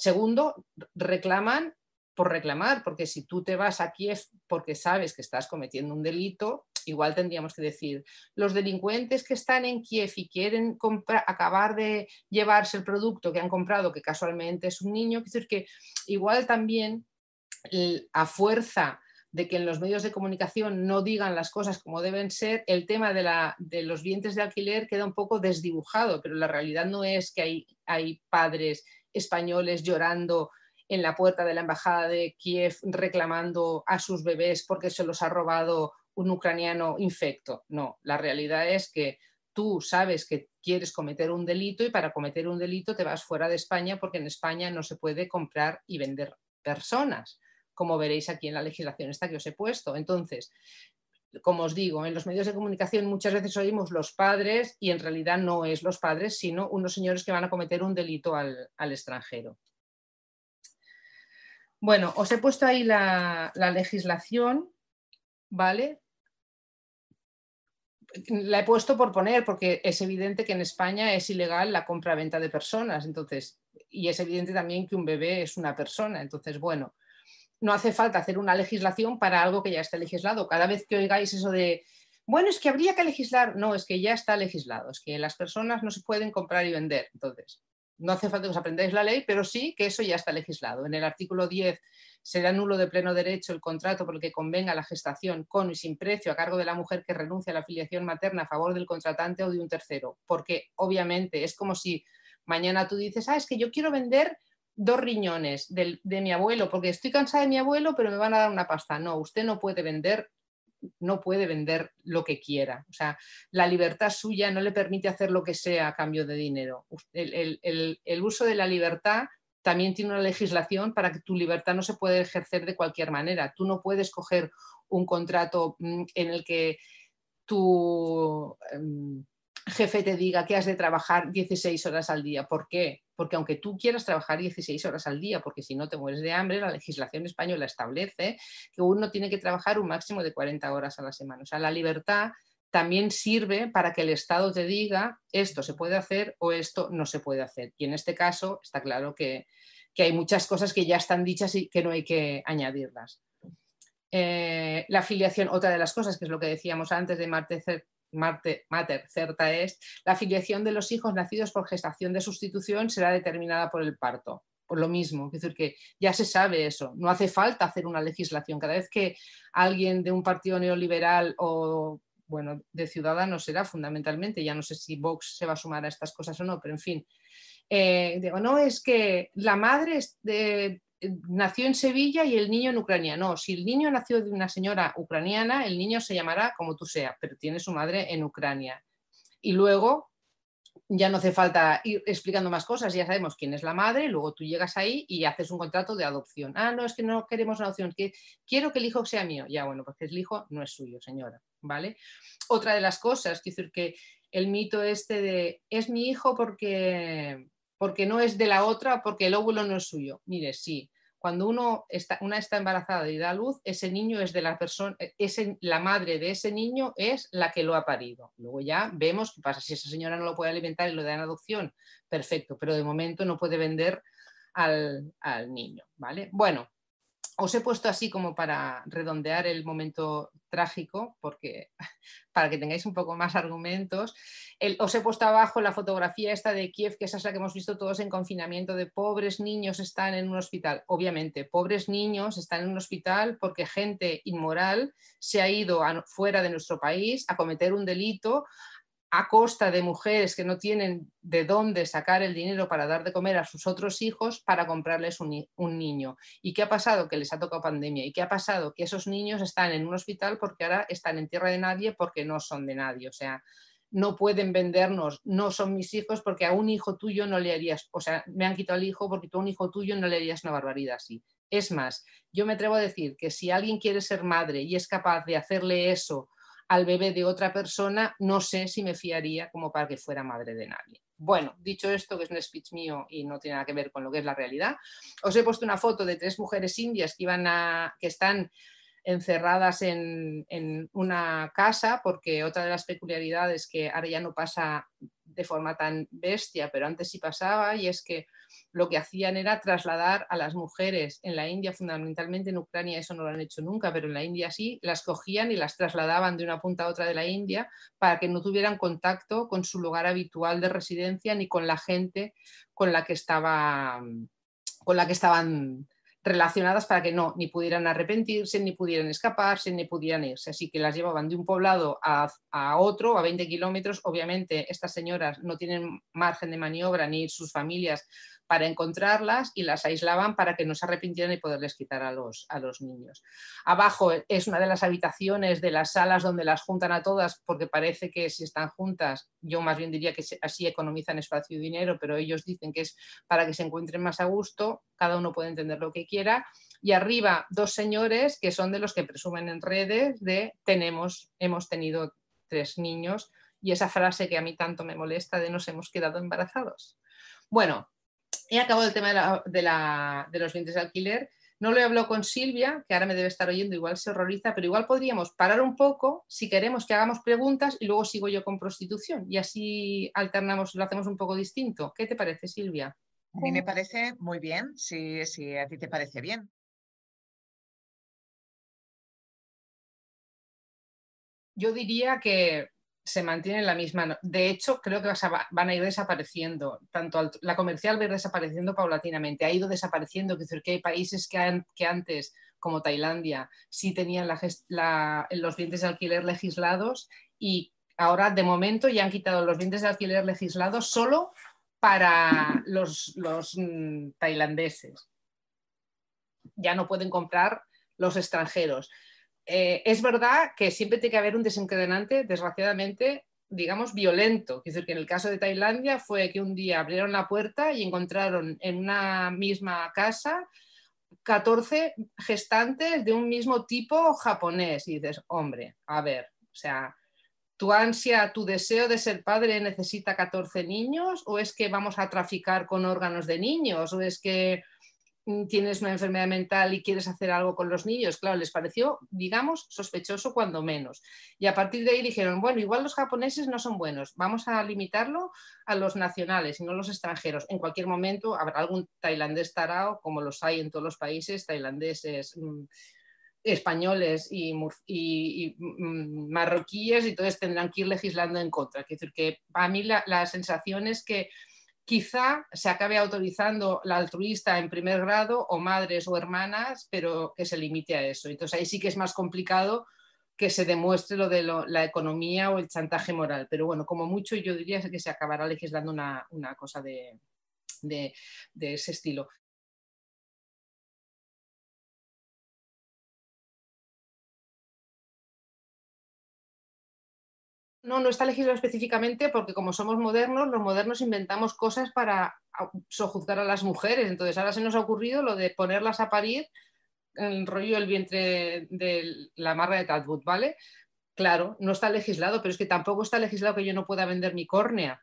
Segundo, reclaman por reclamar, porque si tú te vas a Kiev porque sabes que estás cometiendo un delito, igual tendríamos que decir, los delincuentes que están en Kiev y quieren acabar de llevarse el producto que han comprado, que casualmente es un niño, es decir, que igual también a fuerza de que en los medios de comunicación no digan las cosas como deben ser, el tema de, los vientres de alquiler queda un poco desdibujado, pero la realidad no es que hay padres españoles llorando en la puerta de la embajada de Kiev reclamando a sus bebés porque se los ha robado un ucraniano infecto. No, la realidad es que tú sabes que quieres cometer un delito y para cometer un delito te vas fuera de España porque en España no se puede comprar y vender personas, como veréis aquí en la legislación esta que os he puesto. Entonces, como os digo, en los medios de comunicación muchas veces oímos los padres y en realidad no es los padres, sino unos señores que van a cometer un delito al, extranjero. Bueno, os he puesto ahí la, legislación, ¿vale? La he puesto por poner porque es evidente que en España es ilegal la compra-venta de personas, entonces, y es evidente también que un bebé es una persona, entonces, bueno, no hace falta hacer una legislación para algo que ya está legislado. Cada vez que oigáis eso de, bueno, es que habría que legislar, no, es que ya está legislado, es que las personas no se pueden comprar y vender. Entonces, no hace falta que os aprendáis la ley, pero sí que eso ya está legislado. En el artículo 10 será nulo de pleno derecho el contrato por el que convenga la gestación con y sin precio a cargo de la mujer que renuncia a la afiliación materna a favor del contratante o de un tercero, porque obviamente es como si mañana tú dices, ah, es que yo quiero vender dos riñones de, mi abuelo, porque estoy cansada de mi abuelo, pero me van a dar una pasta. No, usted no puede vender, no puede vender lo que quiera. O sea, la libertad suya no le permite hacer lo que sea a cambio de dinero. El, el uso de la libertad también tiene una legislación para que tu libertad no se puede ejercer de cualquier manera. Tú no puedes coger un contrato mm, en el que tu em, jefe te diga que has de trabajar 16 horas al día. ¿Por qué? porque aunque tú quieras trabajar 16 horas al día, porque si no te mueres de hambre, la legislación española establece que uno tiene que trabajar un máximo de 40 horas a la semana. O sea, la libertad también sirve para que el Estado te diga esto se puede hacer o esto no se puede hacer. Y en este caso está claro que, hay muchas cosas que ya están dichas y que no hay que añadirlas. Eh, la afiliación, otra de las cosas, que es lo que decíamos antes de Marte mater certa es, la afiliación de los hijos nacidos por gestación de sustitución será determinada por el parto. Por lo mismo, es decir, que ya se sabe eso, no hace falta hacer una legislación. Cada vez que alguien de un partido neoliberal o bueno, de Ciudadanos será fundamentalmente, ya no sé si Vox se va a sumar a estas cosas o no, pero en fin, eh, digo, no, es que la madre de, nació en Sevilla y el niño en Ucrania. No, si el niño nació de una señora ucraniana, el niño se llamará como tú sea, pero tiene su madre en Ucrania. Y luego ya no hace falta ir explicando más cosas, ya sabemos quién es la madre, luego tú llegas ahí y haces un contrato de adopción. Ah, no, es que no queremos adopción, que quiero que el hijo sea mío. Ya, bueno, porque el hijo no es suyo, señora, ¿vale? Otra de las cosas, quiero decir que el mito este de es mi hijo porque porque no es de la otra, porque el óvulo no es suyo. Mire, sí, cuando uno está, una está embarazada y da luz, ese niño es de la persona, la madre de ese niño es la que lo ha parido. Luego ya vemos qué pasa. Si esa señora no lo puede alimentar y lo da en adopción, perfecto, pero de momento no puede vender al, al niño. ¿vale? Bueno, os he puesto así como para redondear el momento trágico, porque para que tengáis un poco más argumentos. os he puesto abajo la fotografía esta de Kiev, que esa es la que hemos visto todos en confinamiento, de pobres niños están en un hospital. Obviamente, pobres niños están en un hospital porque gente inmoral se ha ido fuera de nuestro país a cometer un delito, a costa de mujeres que no tienen de dónde sacar el dinero para dar de comer a sus otros hijos para comprarles un, niño. ¿Y qué ha pasado? Que les ha tocado pandemia. ¿Y qué ha pasado? Que esos niños están en un hospital porque ahora están en tierra de nadie porque no son de nadie. O sea, no pueden vendernos, no son mis hijos porque a un hijo tuyo no le harías, o sea, me han quitado el hijo porque tú a un hijo tuyo no le harías una barbaridad así. Es más, yo me atrevo a decir que si alguien quiere ser madre y es capaz de hacerle eso al bebé de otra persona, no sé si me fiaría como para que fuera madre de nadie. Bueno, dicho esto, que es un speech mío y no tiene nada que ver con lo que es la realidad, os he puesto una foto de tres mujeres indias que, iban a, que están encerradas en, en, una casa, porque otra de las peculiaridades que ahora ya no pasa de forma tan bestia, pero antes sí pasaba, y es que lo que hacían era trasladar a las mujeres en la India, fundamentalmente en Ucrania eso no lo han hecho nunca, pero en la India sí, las cogían y las trasladaban de una punta a otra de la India para que no tuvieran contacto con su lugar habitual de residencia ni con la gente con la que, estaba, con la que estaban relacionadas para que no, ni pudieran arrepentirse, ni pudieran escaparse, ni pudieran irse. Así que las llevaban de un poblado a, a, otro, a 20 kilómetros. Obviamente estas señoras no tienen margen de maniobra ni sus familias para encontrarlas y las aislaban para que no se arrepintieran y poderles quitar a los, a los niños. Abajo es una de las habitaciones de las salas donde las juntan a todas porque parece que si están juntas, yo más bien diría que así economizan espacio y dinero, pero ellos dicen que es para que se encuentren más a gusto, cada uno puede entender lo que quiera. Y arriba dos señores que son de los que presumen en redes de tenemos, hemos tenido tres niños y esa frase que a mí tanto me molesta de nos hemos quedado embarazados. Bueno, He acabado el tema de, los bienes de alquiler. No lo he hablado con Silvia, que ahora me debe estar oyendo, igual se horroriza, pero igual podríamos parar un poco si queremos que hagamos preguntas y luego sigo yo con prostitución y así alternamos, lo hacemos un poco distinto. ¿Qué te parece, Silvia? A mí me parece muy bien, si, si a ti te parece bien. Yo diría que se mantiene la misma. De hecho, creo que van a ir desapareciendo. Tanto la comercial va a ir desapareciendo paulatinamente. Ha ido desapareciendo. decir, que hay países que, antes, como Tailandia, sí tenían los bienes de alquiler legislados y ahora, de momento, ya han quitado los bienes de alquiler legislados solo para los, los mm, tailandeses. Ya no pueden comprar los extranjeros. Eh, es verdad que siempre tiene que haber un desencadenante, desgraciadamente, digamos, violento. Es decir, que en el caso de Tailandia fue que un día abrieron la puerta y encontraron en una misma casa 14 gestantes de un mismo tipo japonés. Y dices, hombre, a ver, o sea, ¿tu ansia, tu deseo de ser padre necesita 14 niños? ¿O es que vamos a traficar con órganos de niños? ¿O es que tienes una enfermedad mental y quieres hacer algo con los niños, claro, les pareció, digamos, sospechoso cuando menos. Y a partir de ahí dijeron, bueno, igual los japoneses no son buenos, vamos a limitarlo a los nacionales y no los extranjeros. En cualquier momento habrá algún tailandés tarao, como los hay en todos los países, tailandeses. Mm, españoles y, mm, marroquíes y todos tendrán que ir legislando en contra. Es decir, que a mí la sensación es que quizá se acabe autorizando la altruista en primer grado o madres o hermanas, pero que se limite a eso. Entonces ahí sí que es más complicado que se demuestre lo de la economía o el chantaje moral. Pero bueno, como mucho yo diría que se acabará legislando una, cosa de ese estilo. No, no está legislado específicamente porque como somos modernos, los modernos inventamos cosas para sojuzgar a las mujeres. Entonces ahora se nos ha ocurrido lo de ponerlas a parir el rollo del vientre de la marra de Tadwood, ¿vale? Claro, no está legislado, pero es que tampoco está legislado que yo no pueda vender mi córnea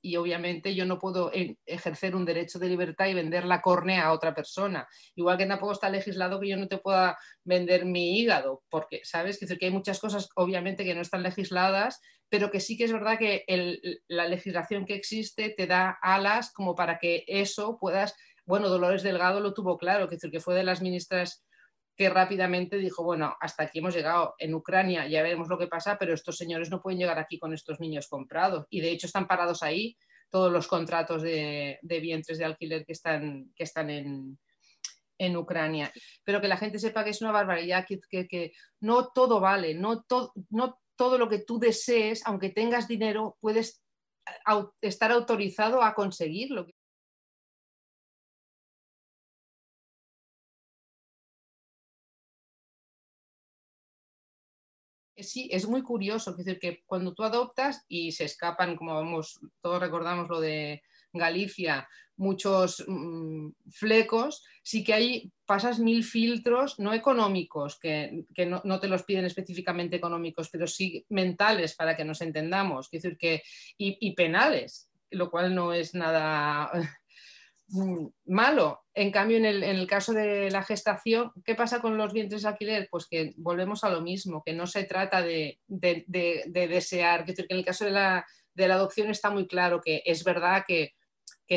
y obviamente yo no puedo ejercer un derecho de libertad y vender la córnea a otra persona. Igual que tampoco está legislado que yo no te pueda vender mi hígado, porque, ¿sabes? Es decir, que hay muchas cosas obviamente que no están legisladas, pero que sí que es verdad que la legislación que existe te da alas como para que eso puedas, bueno, Dolores Delgado lo tuvo claro, decir, que fue de las ministras que rápidamente dijo, bueno, hasta aquí hemos llegado. En Ucrania ya veremos lo que pasa, pero estos señores no pueden llegar aquí con estos niños comprados. Y de hecho están parados ahí todos los contratos de, vientres de alquiler que están, que están en, en Ucrania. Pero que la gente sepa que es una barbaridad, que, que, no todo vale, no, no todo lo que tú desees, aunque tengas dinero, puedes estar autorizado a conseguirlo. Sí, es muy curioso, es decir, que cuando tú adoptas y se escapan, como vamos, todos recordamos lo de Galicia, muchos mm, flecos, sí que hay, pasas mil filtros, no económicos, que, no, te los piden específicamente económicos, pero sí mentales para que nos entendamos, es decir, que, y penales, lo cual no es nada malo. En cambio, en el, caso de la gestación, ¿qué pasa con los vientres de alquiler? Pues que volvemos a lo mismo, que no se trata de, desear. Que en el caso de la, adopción está muy claro que es verdad que,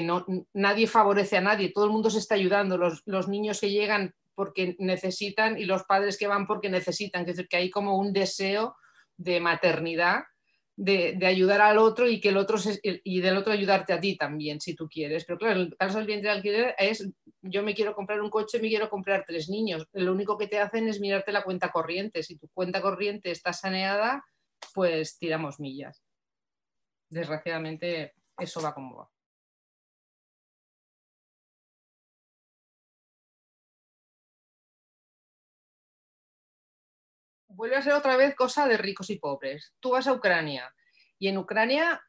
no, nadie favorece a nadie, todo el mundo se está ayudando. Los, niños que llegan porque necesitan y los padres que van porque necesitan. Que hay como un deseo de maternidad de, ayudar al otro y que el otro y del otro ayudarte a ti también, si tú quieres. Pero claro, el caso del vientre de alquiler es, yo me quiero comprar un coche, me quiero comprar tres niños. Lo único que te hacen es mirarte la cuenta corriente. Si tu cuenta corriente está saneada, pues tiramos millas. Desgraciadamente, eso va como va. Vuelve a ser otra vez cosa de ricos y pobres. Tú vas a Ucrania y en Ucrania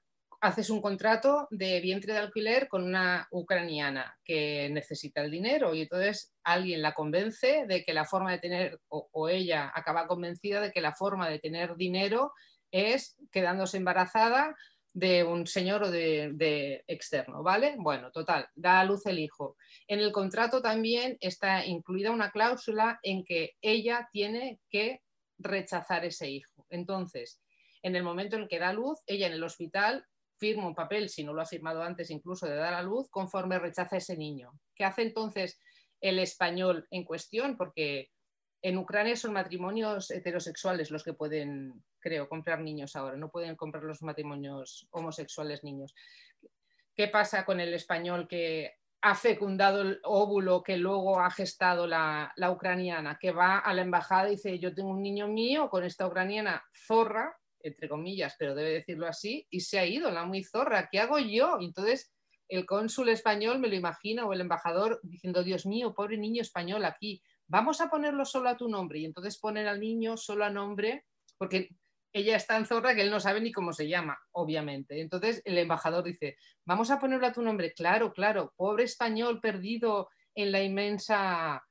haces un contrato de vientre de alquiler con una ucraniana que necesita el dinero y entonces alguien la convence de que la forma de tener, o, ella acaba convencida de que la forma de tener dinero es quedándose embarazada de un señor o de, externo, ¿vale? Bueno, total, da a luz el hijo. En el contrato también está incluida una cláusula en que ella tiene que rechazar ese hijo. Entonces, en el momento en que da luz, ella en el hospital firma un papel, si no lo ha firmado antes incluso de dar a luz, conforme rechaza ese niño. ¿Qué hace entonces el español en cuestión? Porque en Ucrania son matrimonios heterosexuales los que pueden, creo, comprar niños ahora, no pueden comprar los matrimonios homosexuales niños. ¿Qué pasa con el español que ha fecundado el óvulo que luego ha gestado la, ucraniana, que va a la embajada y dice, yo tengo un niño mío con esta ucraniana zorra, entre comillas, pero debe decirlo así, y se ha ido, la muy zorra, ¿qué hago yo? entonces el cónsul español me lo imagina, o el embajador diciendo, Dios mío, pobre niño español aquí, vamos a ponerlo solo a tu nombre, y entonces ponen al niño solo a nombre, porque ella es tan zorra que él no sabe ni cómo se llama, obviamente. Entonces el embajador dice, vamos a ponerle a tu nombre, claro, claro, pobre español perdido en la inmensa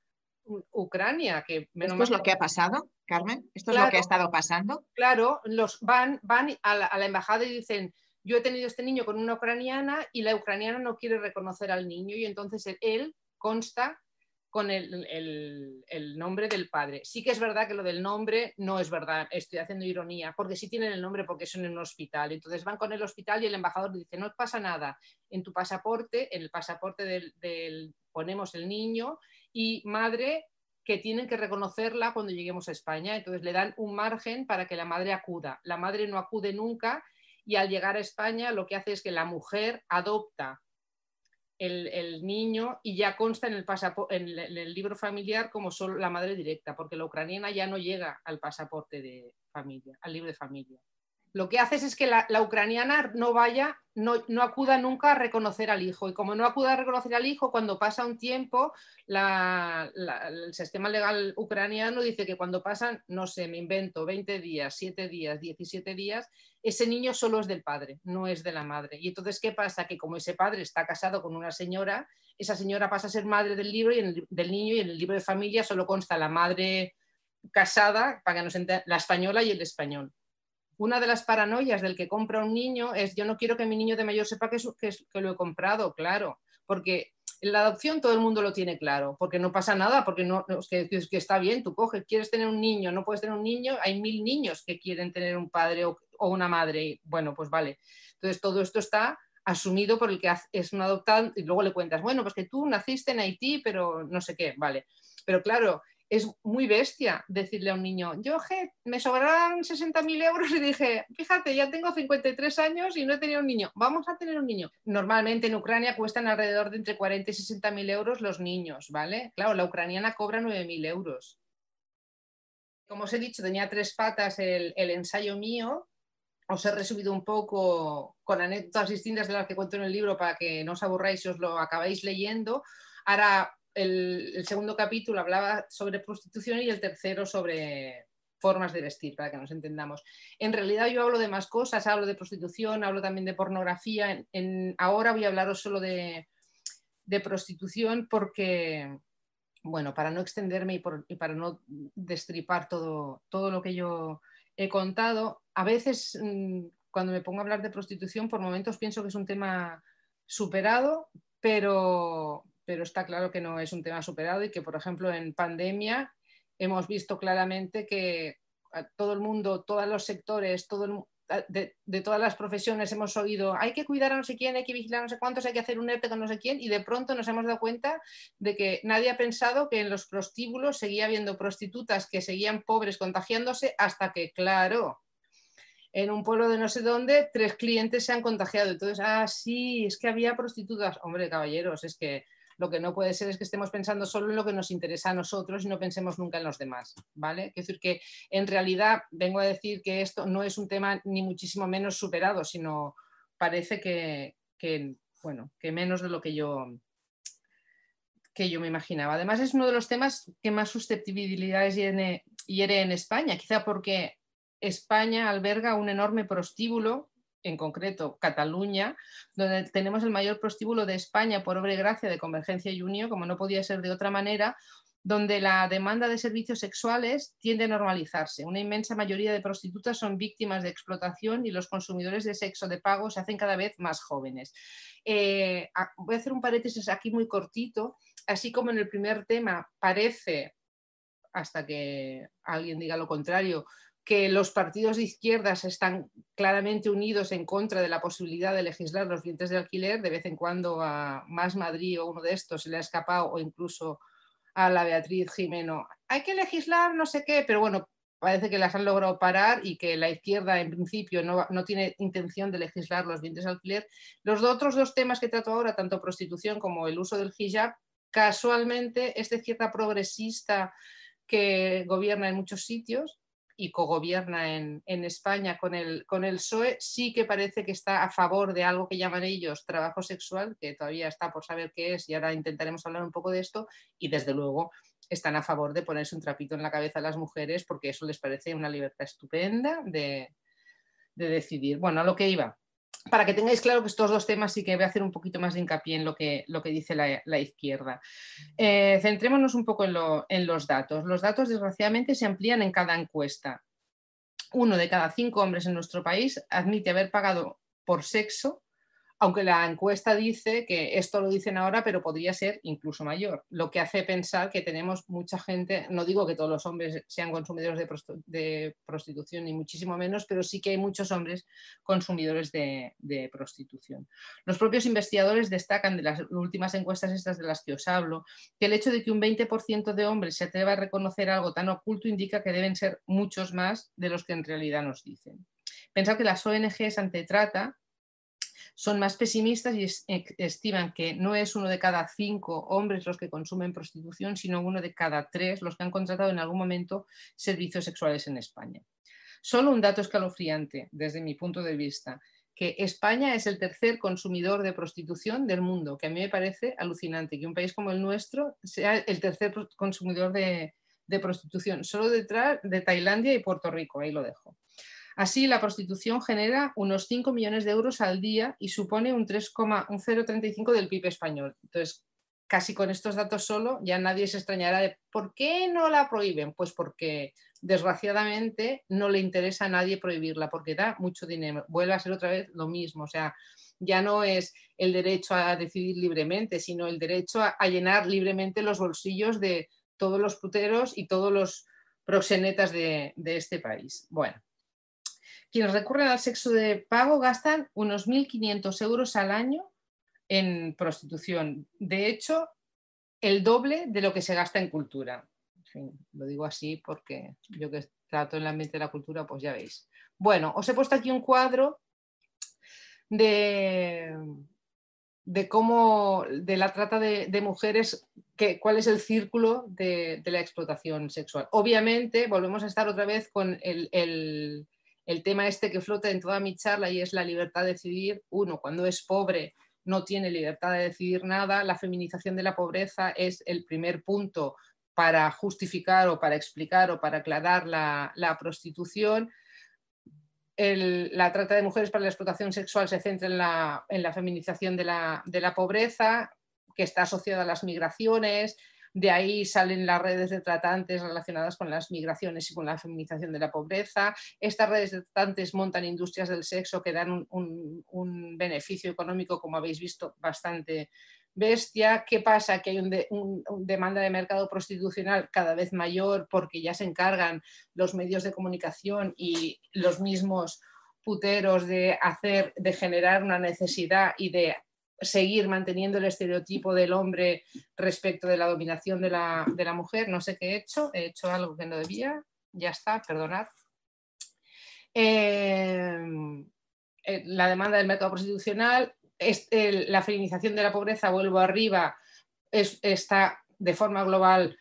Ucrania. Que ¿Esto es lo que ha pasado, Carmen? ¿Esto es lo que ha estado pasando? Claro, los van, van a la, a la embajada y dicen, yo he tenido este niño con una ucraniana y la ucraniana no quiere reconocer al niño y entonces él consta con el, nombre del padre. Sí que es verdad que lo del nombre no es verdad, estoy haciendo ironía, porque sí tienen el nombre porque son en un hospital. Entonces van con el hospital y el embajador dice, no pasa nada, en tu pasaporte, en el pasaporte del, ponemos el niño y madre que tienen que reconocerla cuando lleguemos a España. Entonces le dan un margen para que la madre acuda. La madre no acude nunca y al llegar a España lo que hace es que la mujer adopta el, niño y ya consta en el, en el libro familiar como solo la madre directa, porque la ucraniana ya no llega al pasaporte de familia, al libro de familia lo que haces es que la, ucraniana no vaya, no, acuda nunca a reconocer al hijo. Y como no acuda a reconocer al hijo, cuando pasa un tiempo, el sistema legal ucraniano dice que cuando pasan, no sé, me invento, 20 días, 7 días, 17 días, ese niño solo es del padre, no es de la madre. Y entonces, ¿qué pasa? Que como ese padre está casado con una señora, esa señora pasa a ser madre del libro y del niño y en el libro de familia solo consta la madre casada, para que nos la española y el español una de las paranoias del que compra un niño es yo no quiero que mi niño de mayor sepa que, que, lo he comprado, claro, porque en la adopción todo el mundo lo tiene claro, porque no pasa nada, porque no, que, está bien, tú coges, quieres tener un niño, no puedes tener un niño, hay mil niños que quieren tener un padre o, una madre, bueno, pues vale. Entonces todo esto está asumido por el que es un adoptado y luego le cuentas, bueno, pues que tú naciste en Haití, pero no sé qué, vale. Pero claro, es muy bestia decirle a un niño, yo me sobrarán 60.000 euros y dije, fíjate, ya tengo 53 años y no he tenido un niño, vamos a tener un niño. Normalmente en Ucrania cuestan alrededor de entre 40 y 60.000 euros los niños, ¿vale? Claro, la ucraniana cobra 9.000 euros. Como os he dicho, tenía tres patas el, el ensayo mío, os he resumido un poco con anécdotas distintas de las que cuento en el libro para que no os aburráis y os lo acabáis leyendo. Ahora el, segundo capítulo hablaba sobre prostitución y el tercero sobre formas de vestir, para que nos entendamos. En realidad yo hablo de más cosas, hablo de prostitución, hablo también de pornografía. Ahora voy a hablaros solo de, prostitución porque, bueno, para no extenderme y, para no destripar todo, todo lo que yo he contado, a veces mm, cuando me pongo a hablar de prostitución, por momentos pienso que es un tema superado, pero, pero está claro que no es un tema superado y que, por ejemplo, en pandemia hemos visto claramente que todo el mundo, todos los sectores, de, todas las profesiones hemos oído hay que cuidar a no sé quién, hay que vigilar a no sé cuántos, hay que hacer un ERTE con no sé quién y de pronto nos hemos dado cuenta de que nadie ha pensado que en los prostíbulos seguía habiendo prostitutas que seguían pobres contagiándose hasta que, claro, en un pueblo de no sé dónde, tres clientes se han contagiado. Entonces, ah, sí, es que había prostitutas. Hombre, caballeros, es que lo que no puede ser es que estemos pensando solo en lo que nos interesa a nosotros y no pensemos nunca en los demás, ¿vale? Decir, que en realidad vengo a decir que esto no es un tema ni muchísimo menos superado, sino parece que, bueno, que menos de lo que yo que yo me imaginaba. Además, es uno de los temas que más susceptibilidades hiere en España, quizá porque España alberga un enorme prostíbulo en concreto Cataluña, donde tenemos el mayor prostíbulo de España por obra y gracia de Convergencia y Unión, como no podía ser de otra manera, donde la demanda de servicios sexuales tiende a normalizarse. Una inmensa mayoría de prostitutas son víctimas de explotación y los consumidores de sexo de pago se hacen cada vez más jóvenes. Eh, voy a hacer un paréntesis aquí muy cortito. Así como en el primer tema parece, hasta que alguien diga lo contrario, que los partidos de izquierdas están claramente unidos en contra de la posibilidad de legislar los dientes de alquiler. De vez en cuando a Más Madrid o uno de estos se le ha escapado o incluso a la Beatriz Jimeno. Hay que legislar no sé qué, pero bueno, parece que las han logrado parar y que la izquierda en principio no, no tiene intención de legislar los dientes de alquiler. Los otros dos temas que trato ahora, tanto prostitución como el uso del hijab, casualmente es de izquierda progresista que gobierna en muchos sitios y cogobierna en, en España con el, con el PSOE, sí que parece que está a favor de algo que llaman ellos trabajo sexual, que todavía está por saber qué es y ahora intentaremos hablar un poco de esto, y desde luego están a favor de ponerse un trapito en la cabeza a las mujeres porque eso les parece una libertad estupenda de, de decidir. Bueno, a lo que iba para que tengáis claro que estos dos temas sí que voy a hacer un poquito más de hincapié en lo que, lo que dice la, izquierda. Eh, centrémonos un poco en, en los datos. Los datos, desgraciadamente, se amplían en cada encuesta. Uno de cada cinco hombres en nuestro país admite haber pagado por sexo aunque la encuesta dice que esto lo dicen ahora, pero podría ser incluso mayor, lo que hace pensar que tenemos mucha gente, no digo que todos los hombres sean consumidores de, prostitución, ni muchísimo menos, pero sí que hay muchos hombres consumidores de, prostitución. Los propios investigadores destacan de las últimas encuestas estas de las que os hablo, que el hecho de que un 20% de hombres se atreva a reconocer algo tan oculto indica que deben ser muchos más de los que en realidad nos dicen. Pensar que las ONGs antetrata son más pesimistas y estiman que no es uno de cada cinco hombres los que consumen prostitución, sino uno de cada tres los que han contratado en algún momento servicios sexuales en España. Solo un dato escalofriante desde mi punto de vista, que España es el tercer consumidor de prostitución del mundo, que a mí me parece alucinante que un país como el nuestro sea el tercer consumidor de, de prostitución, solo detrás de Tailandia y Puerto Rico, ahí lo dejo. Así, la prostitución genera unos 5 millones de euros al día y supone un 3,035 del PIB español. Entonces, casi con estos datos solo, ya nadie se extrañará de por qué no la prohíben. Pues porque, desgraciadamente, no le interesa a nadie prohibirla, porque da mucho dinero. Vuelve a ser otra vez lo mismo. O sea, ya no es el derecho a decidir libremente, sino el derecho a, llenar libremente los bolsillos de todos los puteros y todos los proxenetas de, de este país. Bueno, quienes recurren al sexo de pago gastan unos 1.500 euros al año en prostitución. De hecho, el doble de lo que se gasta en cultura. lo digo así porque yo que trato en el ambiente de la cultura, pues ya veis. Bueno, os he puesto aquí un cuadro de, de cómo, de la trata de, mujeres, que, cuál es el círculo de, la explotación sexual. Obviamente, volvemos a estar otra vez con el, tema este que flota en toda mi charla y es la libertad de decidir. Uno, cuando es pobre, no tiene libertad de decidir nada. La feminización de la pobreza es el primer punto para justificar o para explicar o para aclarar la, prostitución la trata de mujeres para la explotación sexual se centra en la, feminización de la, pobreza, que está asociada a las migraciones, de ahí salen las redes de tratantes relacionadas con las migraciones y con la feminización de la pobreza. Estas redes de tratantes montan industrias del sexo que dan un, beneficio económico, como habéis visto, bastante bestia. ¿Qué pasa? Que hay una un, demanda de mercado prostitucional cada vez mayor porque ya se encargan los medios de comunicación y los mismos puteros de hacer, de generar una necesidad y de seguir manteniendo el estereotipo del hombre respecto de la dominación de la, mujer. No sé qué he hecho, he hecho algo que no debía, ya está, perdonad. Eh, eh, la demanda del mercado prostitucional, la feminización de la pobreza, vuelvo arriba, está de forma global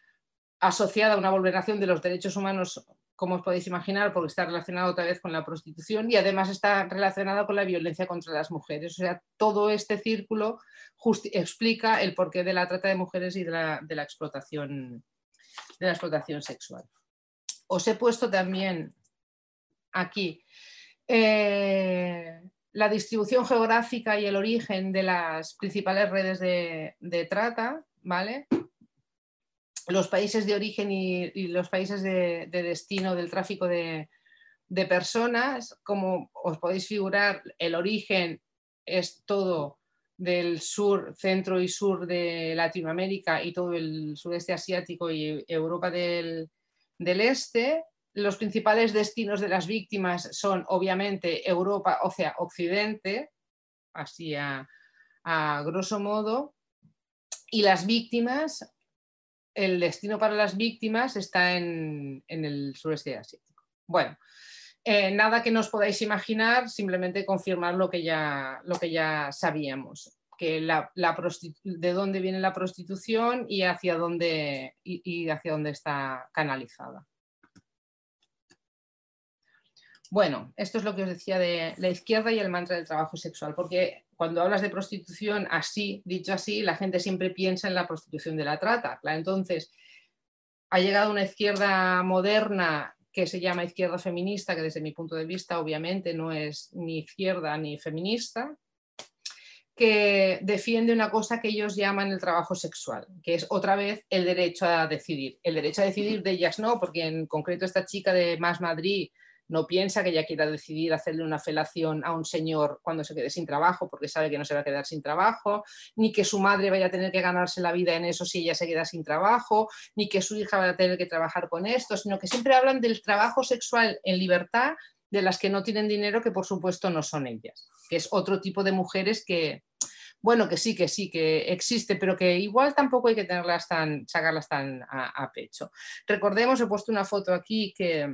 asociada a una vulneración de los derechos humanos, como os podéis imaginar, porque está relacionado otra vez con la prostitución y además está relacionado con la violencia contra las mujeres. O sea, todo este círculo explica el porqué de la trata de mujeres y de la, explotación, sexual. Os he puesto también aquí eh, la distribución geográfica y el origen de las principales redes de, trata, ¿vale? Los países de origen y, los países de, destino del tráfico de, personas, como os podéis figurar, el origen es todo del sur, centro y sur de Latinoamérica y todo el sudeste asiático y Europa del este, los principales destinos de las víctimas son obviamente Europa, o sea, Occidente, así a, grosso modo, y las víctimas, el destino para las víctimas está en, el sureste asiático. Bueno, eh, nada que nos podáis imaginar, simplemente confirmar lo que ya, lo que ya sabíamos, que la, de dónde viene la prostitución y hacia dónde, y hacia dónde está canalizada. Bueno, esto es lo que os decía de la izquierda y el mantra del trabajo sexual, porque cuando hablas de prostitución así, dicho así, la gente siempre piensa en la prostitución de la trata. Entonces, ha llegado una izquierda moderna que se llama izquierda feminista, que desde mi punto de vista obviamente no es ni izquierda ni feminista, que defiende una cosa que ellos llaman el trabajo sexual, que es otra vez el derecho a decidir. El derecho a decidir de ellas no, porque en concreto esta chica de Más Madrid no piensa que ella quiera decidir hacerle una felación a un señor cuando se quede sin trabajo, porque sabe que no se va a quedar sin trabajo, ni que su madre vaya a tener que ganarse la vida en eso si ella se queda sin trabajo, ni que su hija vaya a tener que trabajar con esto, sino que siempre hablan del trabajo sexual en libertad de las que no tienen dinero, que por supuesto no son ellas, que es otro tipo de mujeres que, bueno, que sí, que sí, que existe, pero que igual tampoco hay que tenerlas tan, sacarlas tan a pecho. Recordemos, he puesto una foto aquí que,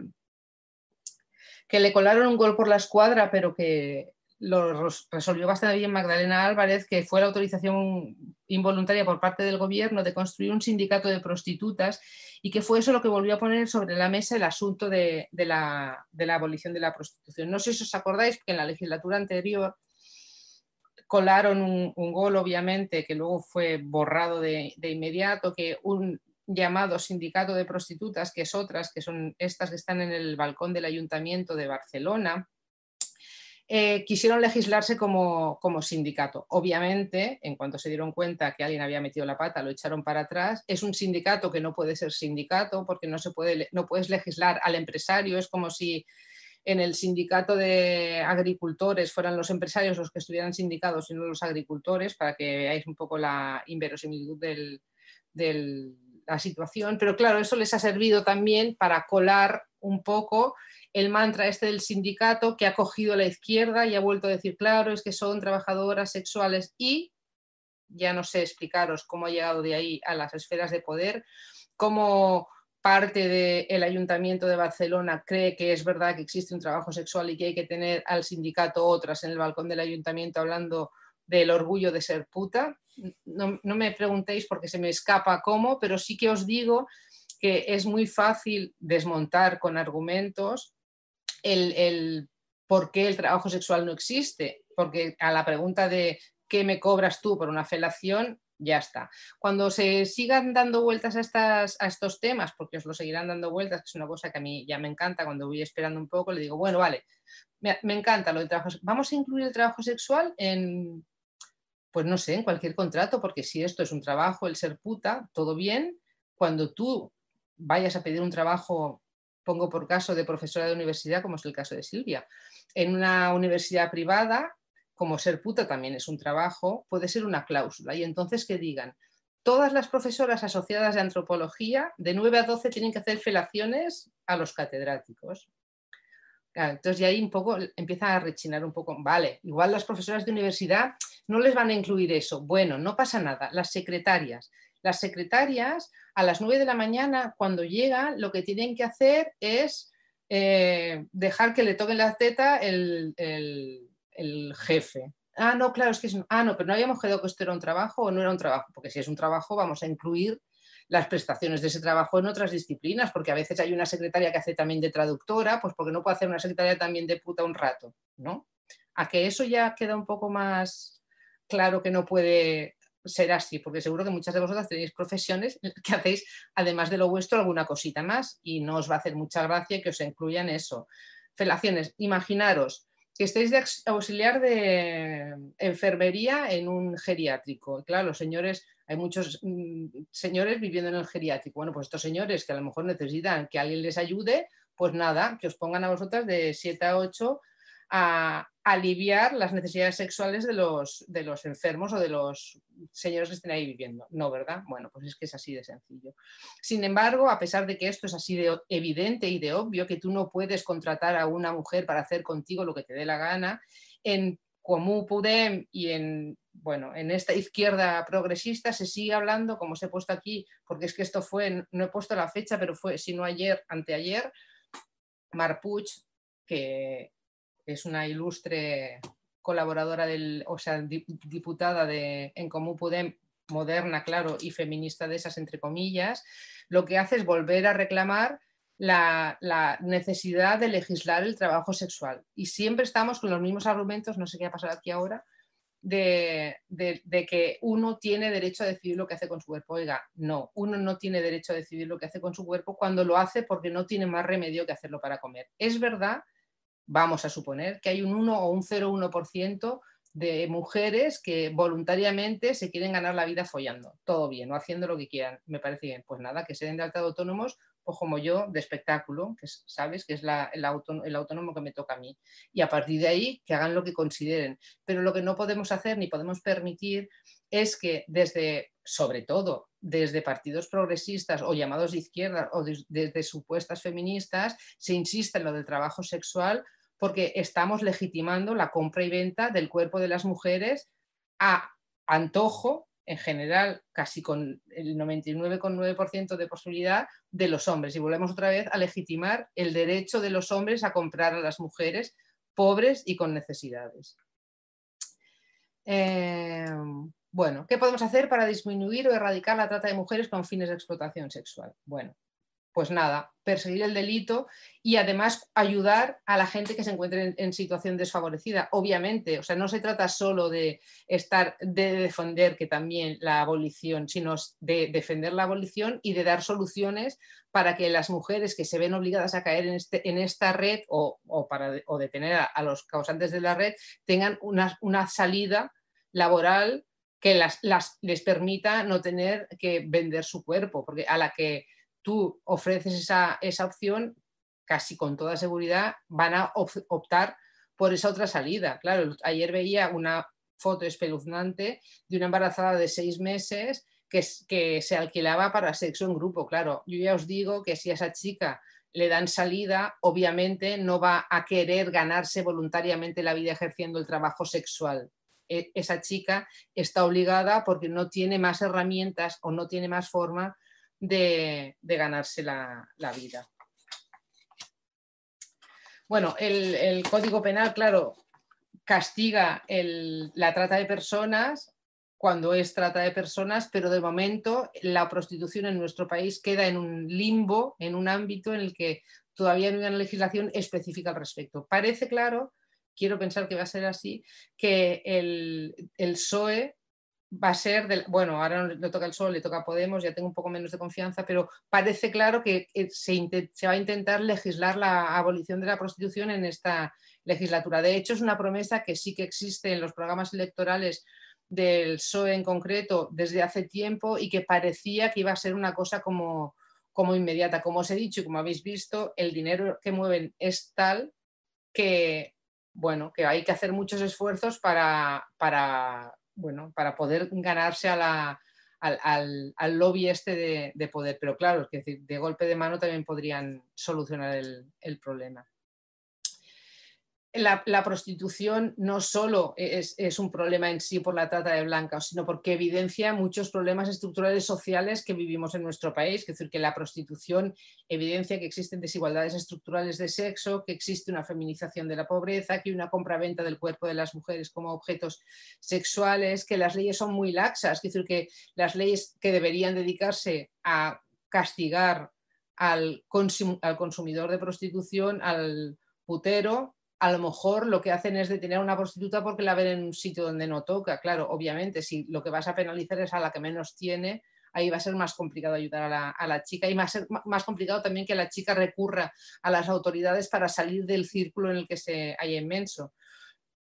que le colaron un gol por la escuadra, pero que lo resolvió bastante bien Magdalena Álvarez, que fue la autorización involuntaria por parte del gobierno de construir un sindicato de prostitutas y que fue eso lo que volvió a poner sobre la mesa el asunto de, la, abolición de la prostitución. No sé si os acordáis que en la legislatura anterior colaron un, gol, obviamente, que luego fue borrado de, de inmediato, que un, llamado Sindicato de Prostitutas, que es otras, que son estas que están en el balcón del Ayuntamiento de Barcelona, eh, quisieron legislarse como, como, sindicato. Obviamente, en cuanto se dieron cuenta que alguien había metido la pata, lo echaron para atrás. Es un sindicato que no puede ser sindicato porque no, se puede, no puedes legislar al empresario. Es como si en el sindicato de agricultores fueran los empresarios los que estuvieran sindicados y no los agricultores, para que veáis un poco la inverosimilitud del, del la situación, pero claro, eso les ha servido también para colar un poco el mantra este del sindicato que ha cogido la izquierda y ha vuelto a decir, claro, es que son trabajadoras sexuales y ya no sé explicaros cómo ha llegado de ahí a las esferas de poder, cómo parte del Ayuntamiento de Barcelona cree que es verdad que existe un trabajo sexual y que hay que tener al sindicato otras en el balcón del Ayuntamiento hablando del orgullo de ser puta. No, me preguntéis porque se me escapa cómo, pero sí que os digo que es muy fácil desmontar con argumentos el, el por qué el trabajo sexual no existe, porque a la pregunta de ¿qué me cobras tú por una felación? ya está. Cuando se sigan dando vueltas a, estas, a estos temas, porque os lo seguirán dando vueltas, que es una cosa que a mí ya me encanta, cuando voy esperando un poco, le digo, bueno, vale, me, encanta lo del trabajo. Vamos a incluir el trabajo sexual en, pues no sé, en cualquier contrato, porque si esto es un trabajo, el ser puta, todo bien. Cuando tú vayas a pedir un trabajo, pongo por caso de profesora de universidad, como es el caso de Silvia, en una universidad privada, como ser puta también es un trabajo, puede ser una cláusula. Y entonces que digan, todas las profesoras asociadas de antropología de 9 a 12 tienen que hacer felaciones a los catedráticos. entonces ya ahí un poco empieza a rechinar un poco, vale, igual las profesoras de universidad no les van a incluir eso. Bueno, no pasa nada, las secretarias. Las secretarias a las 9 de la mañana cuando llegan lo que tienen que hacer es eh, dejar que le toquen la teta el el jefe. Ah, no, claro, es que es... Ah, no, pero no habíamos quedado que esto era un trabajo o no era un trabajo, porque si es un trabajo vamos a incluir las prestaciones de ese trabajo en otras disciplinas, porque a veces hay una secretaria que hace también de traductora, pues porque no puede hacer una secretaria también de puta un rato, ¿no? A que eso ya queda un poco más claro que no puede ser así, porque seguro que muchas de vosotras tenéis profesiones que hacéis, además de lo vuestro, alguna cosita más y no os va a hacer mucha gracia que os incluyan eso. Felaciones, imaginaros que estéis de auxiliar de enfermería en un geriátrico. Claro, los señores, hay muchos mm, señores viviendo en el geriátrico. Bueno, pues estos señores que a lo mejor necesitan que alguien les ayude, pues nada, que os pongan a vosotras de 7 a 8 a aliviar las necesidades sexuales de los, de los enfermos o de los señores que estén ahí viviendo. No, ¿verdad? Bueno, pues es que es así de sencillo. Sin embargo, a pesar de que esto es así de evidente y de obvio, que tú no puedes contratar a una mujer para hacer contigo lo que te dé la gana, en Comú Pudem y en, bueno, en esta izquierda progresista se sigue hablando, como os he puesto aquí, porque es que esto fue, no he puesto la fecha, pero fue, si no ayer, anteayer, Marpuch, que es una ilustre colaboradora del, o sea, diputada de En Comú Podem, moderna, claro, y feminista de esas, entre comillas, lo que hace es volver a reclamar la, necesidad de legislar el trabajo sexual. Y siempre estamos con los mismos argumentos, no sé qué ha pasado aquí ahora, de, de, que uno tiene derecho a decidir lo que hace con su cuerpo. Oiga, no, uno no tiene derecho a decidir lo que hace con su cuerpo cuando lo hace porque no tiene más remedio que hacerlo para comer. Es verdad vamos a suponer que hay un 1 o un 0,1% de mujeres que voluntariamente se quieren ganar la vida follando. Todo bien, o haciendo lo que quieran. Me parece bien. Pues nada, que se den de alta de autónomos, o como yo, de espectáculo, que sabes que es el, autónomo que me toca a mí. Y a partir de ahí, que hagan lo que consideren. Pero lo que no podemos hacer ni podemos permitir es que desde, sobre todo, desde partidos progresistas o llamados de izquierda o desde supuestas feministas, se insista en lo del trabajo sexual porque estamos legitimando la compra y venta del cuerpo de las mujeres a antojo, en general, casi con el 99,9% de posibilidad de los hombres. Y volvemos otra vez a legitimar el derecho de los hombres a comprar a las mujeres pobres y con necesidades. Eh, bueno, ¿qué podemos hacer para disminuir o erradicar la trata de mujeres con fines de explotación sexual? Bueno, pues nada, perseguir el delito y además ayudar a la gente que se encuentre en, situación desfavorecida. Obviamente, o sea, no se trata solo de estar, de defender que también la abolición, sino de defender la abolición y de dar soluciones para que las mujeres que se ven obligadas a caer en, este, en esta red o, para, detener a, los causantes de la red tengan una, una salida laboral que las, les permita no tener que vender su cuerpo, porque a la que tú ofreces esa, opción, casi con toda seguridad van a optar por esa otra salida. Claro, ayer veía una foto espeluznante de una embarazada de seis meses que, que, se alquilaba para sexo en grupo. Claro, yo ya os digo que si a esa chica le dan salida, obviamente no va a querer ganarse voluntariamente la vida ejerciendo el trabajo sexual. E, esa chica está obligada porque no tiene más herramientas o no tiene más forma de, ganarse la, vida. Bueno, el, Código Penal, claro, castiga la trata de personas cuando es trata de personas, pero de momento la prostitución en nuestro país queda en un limbo, en un ámbito en el que todavía no hay una legislación específica al respecto. Parece claro, quiero pensar que va a ser así, que el, el PSOE va a ser, del, bueno, ahora le toca el PSOE, le toca Podemos, ya tengo un poco menos de confianza, pero parece claro que se, se va a intentar legislar la abolición de la prostitución en esta legislatura. De hecho, es una promesa que sí que existe en los programas electorales del PSOE en concreto desde hace tiempo y que parecía que iba a ser una cosa como, como inmediata. Como os he dicho y como habéis visto, el dinero que mueven es tal que, bueno, que hay que hacer muchos esfuerzos para, para, bueno, para poder ganarse a la, al, al, lobby este de, poder. Pero claro, es decir, de golpe de mano también podrían solucionar el, el problema la, prostitución no solo es, un problema en sí por la trata de blancas, sino porque evidencia muchos problemas estructurales sociales que vivimos en nuestro país. Es decir, que la prostitución evidencia que existen desigualdades estructurales de sexo, que existe una feminización de la pobreza, que hay una compraventa del cuerpo de las mujeres como objetos sexuales, que las leyes son muy laxas. Es decir, que las leyes que deberían dedicarse a castigar al, al consumidor de prostitución, al putero, a lo mejor lo que hacen es detener a una prostituta porque la ven en un sitio donde no toca. Claro, obviamente, si lo que vas a penalizar es a la que menos tiene, ahí va a ser más complicado ayudar a la, chica y va a ser más complicado también que la chica recurra a las autoridades para salir del círculo en el que se haya inmenso.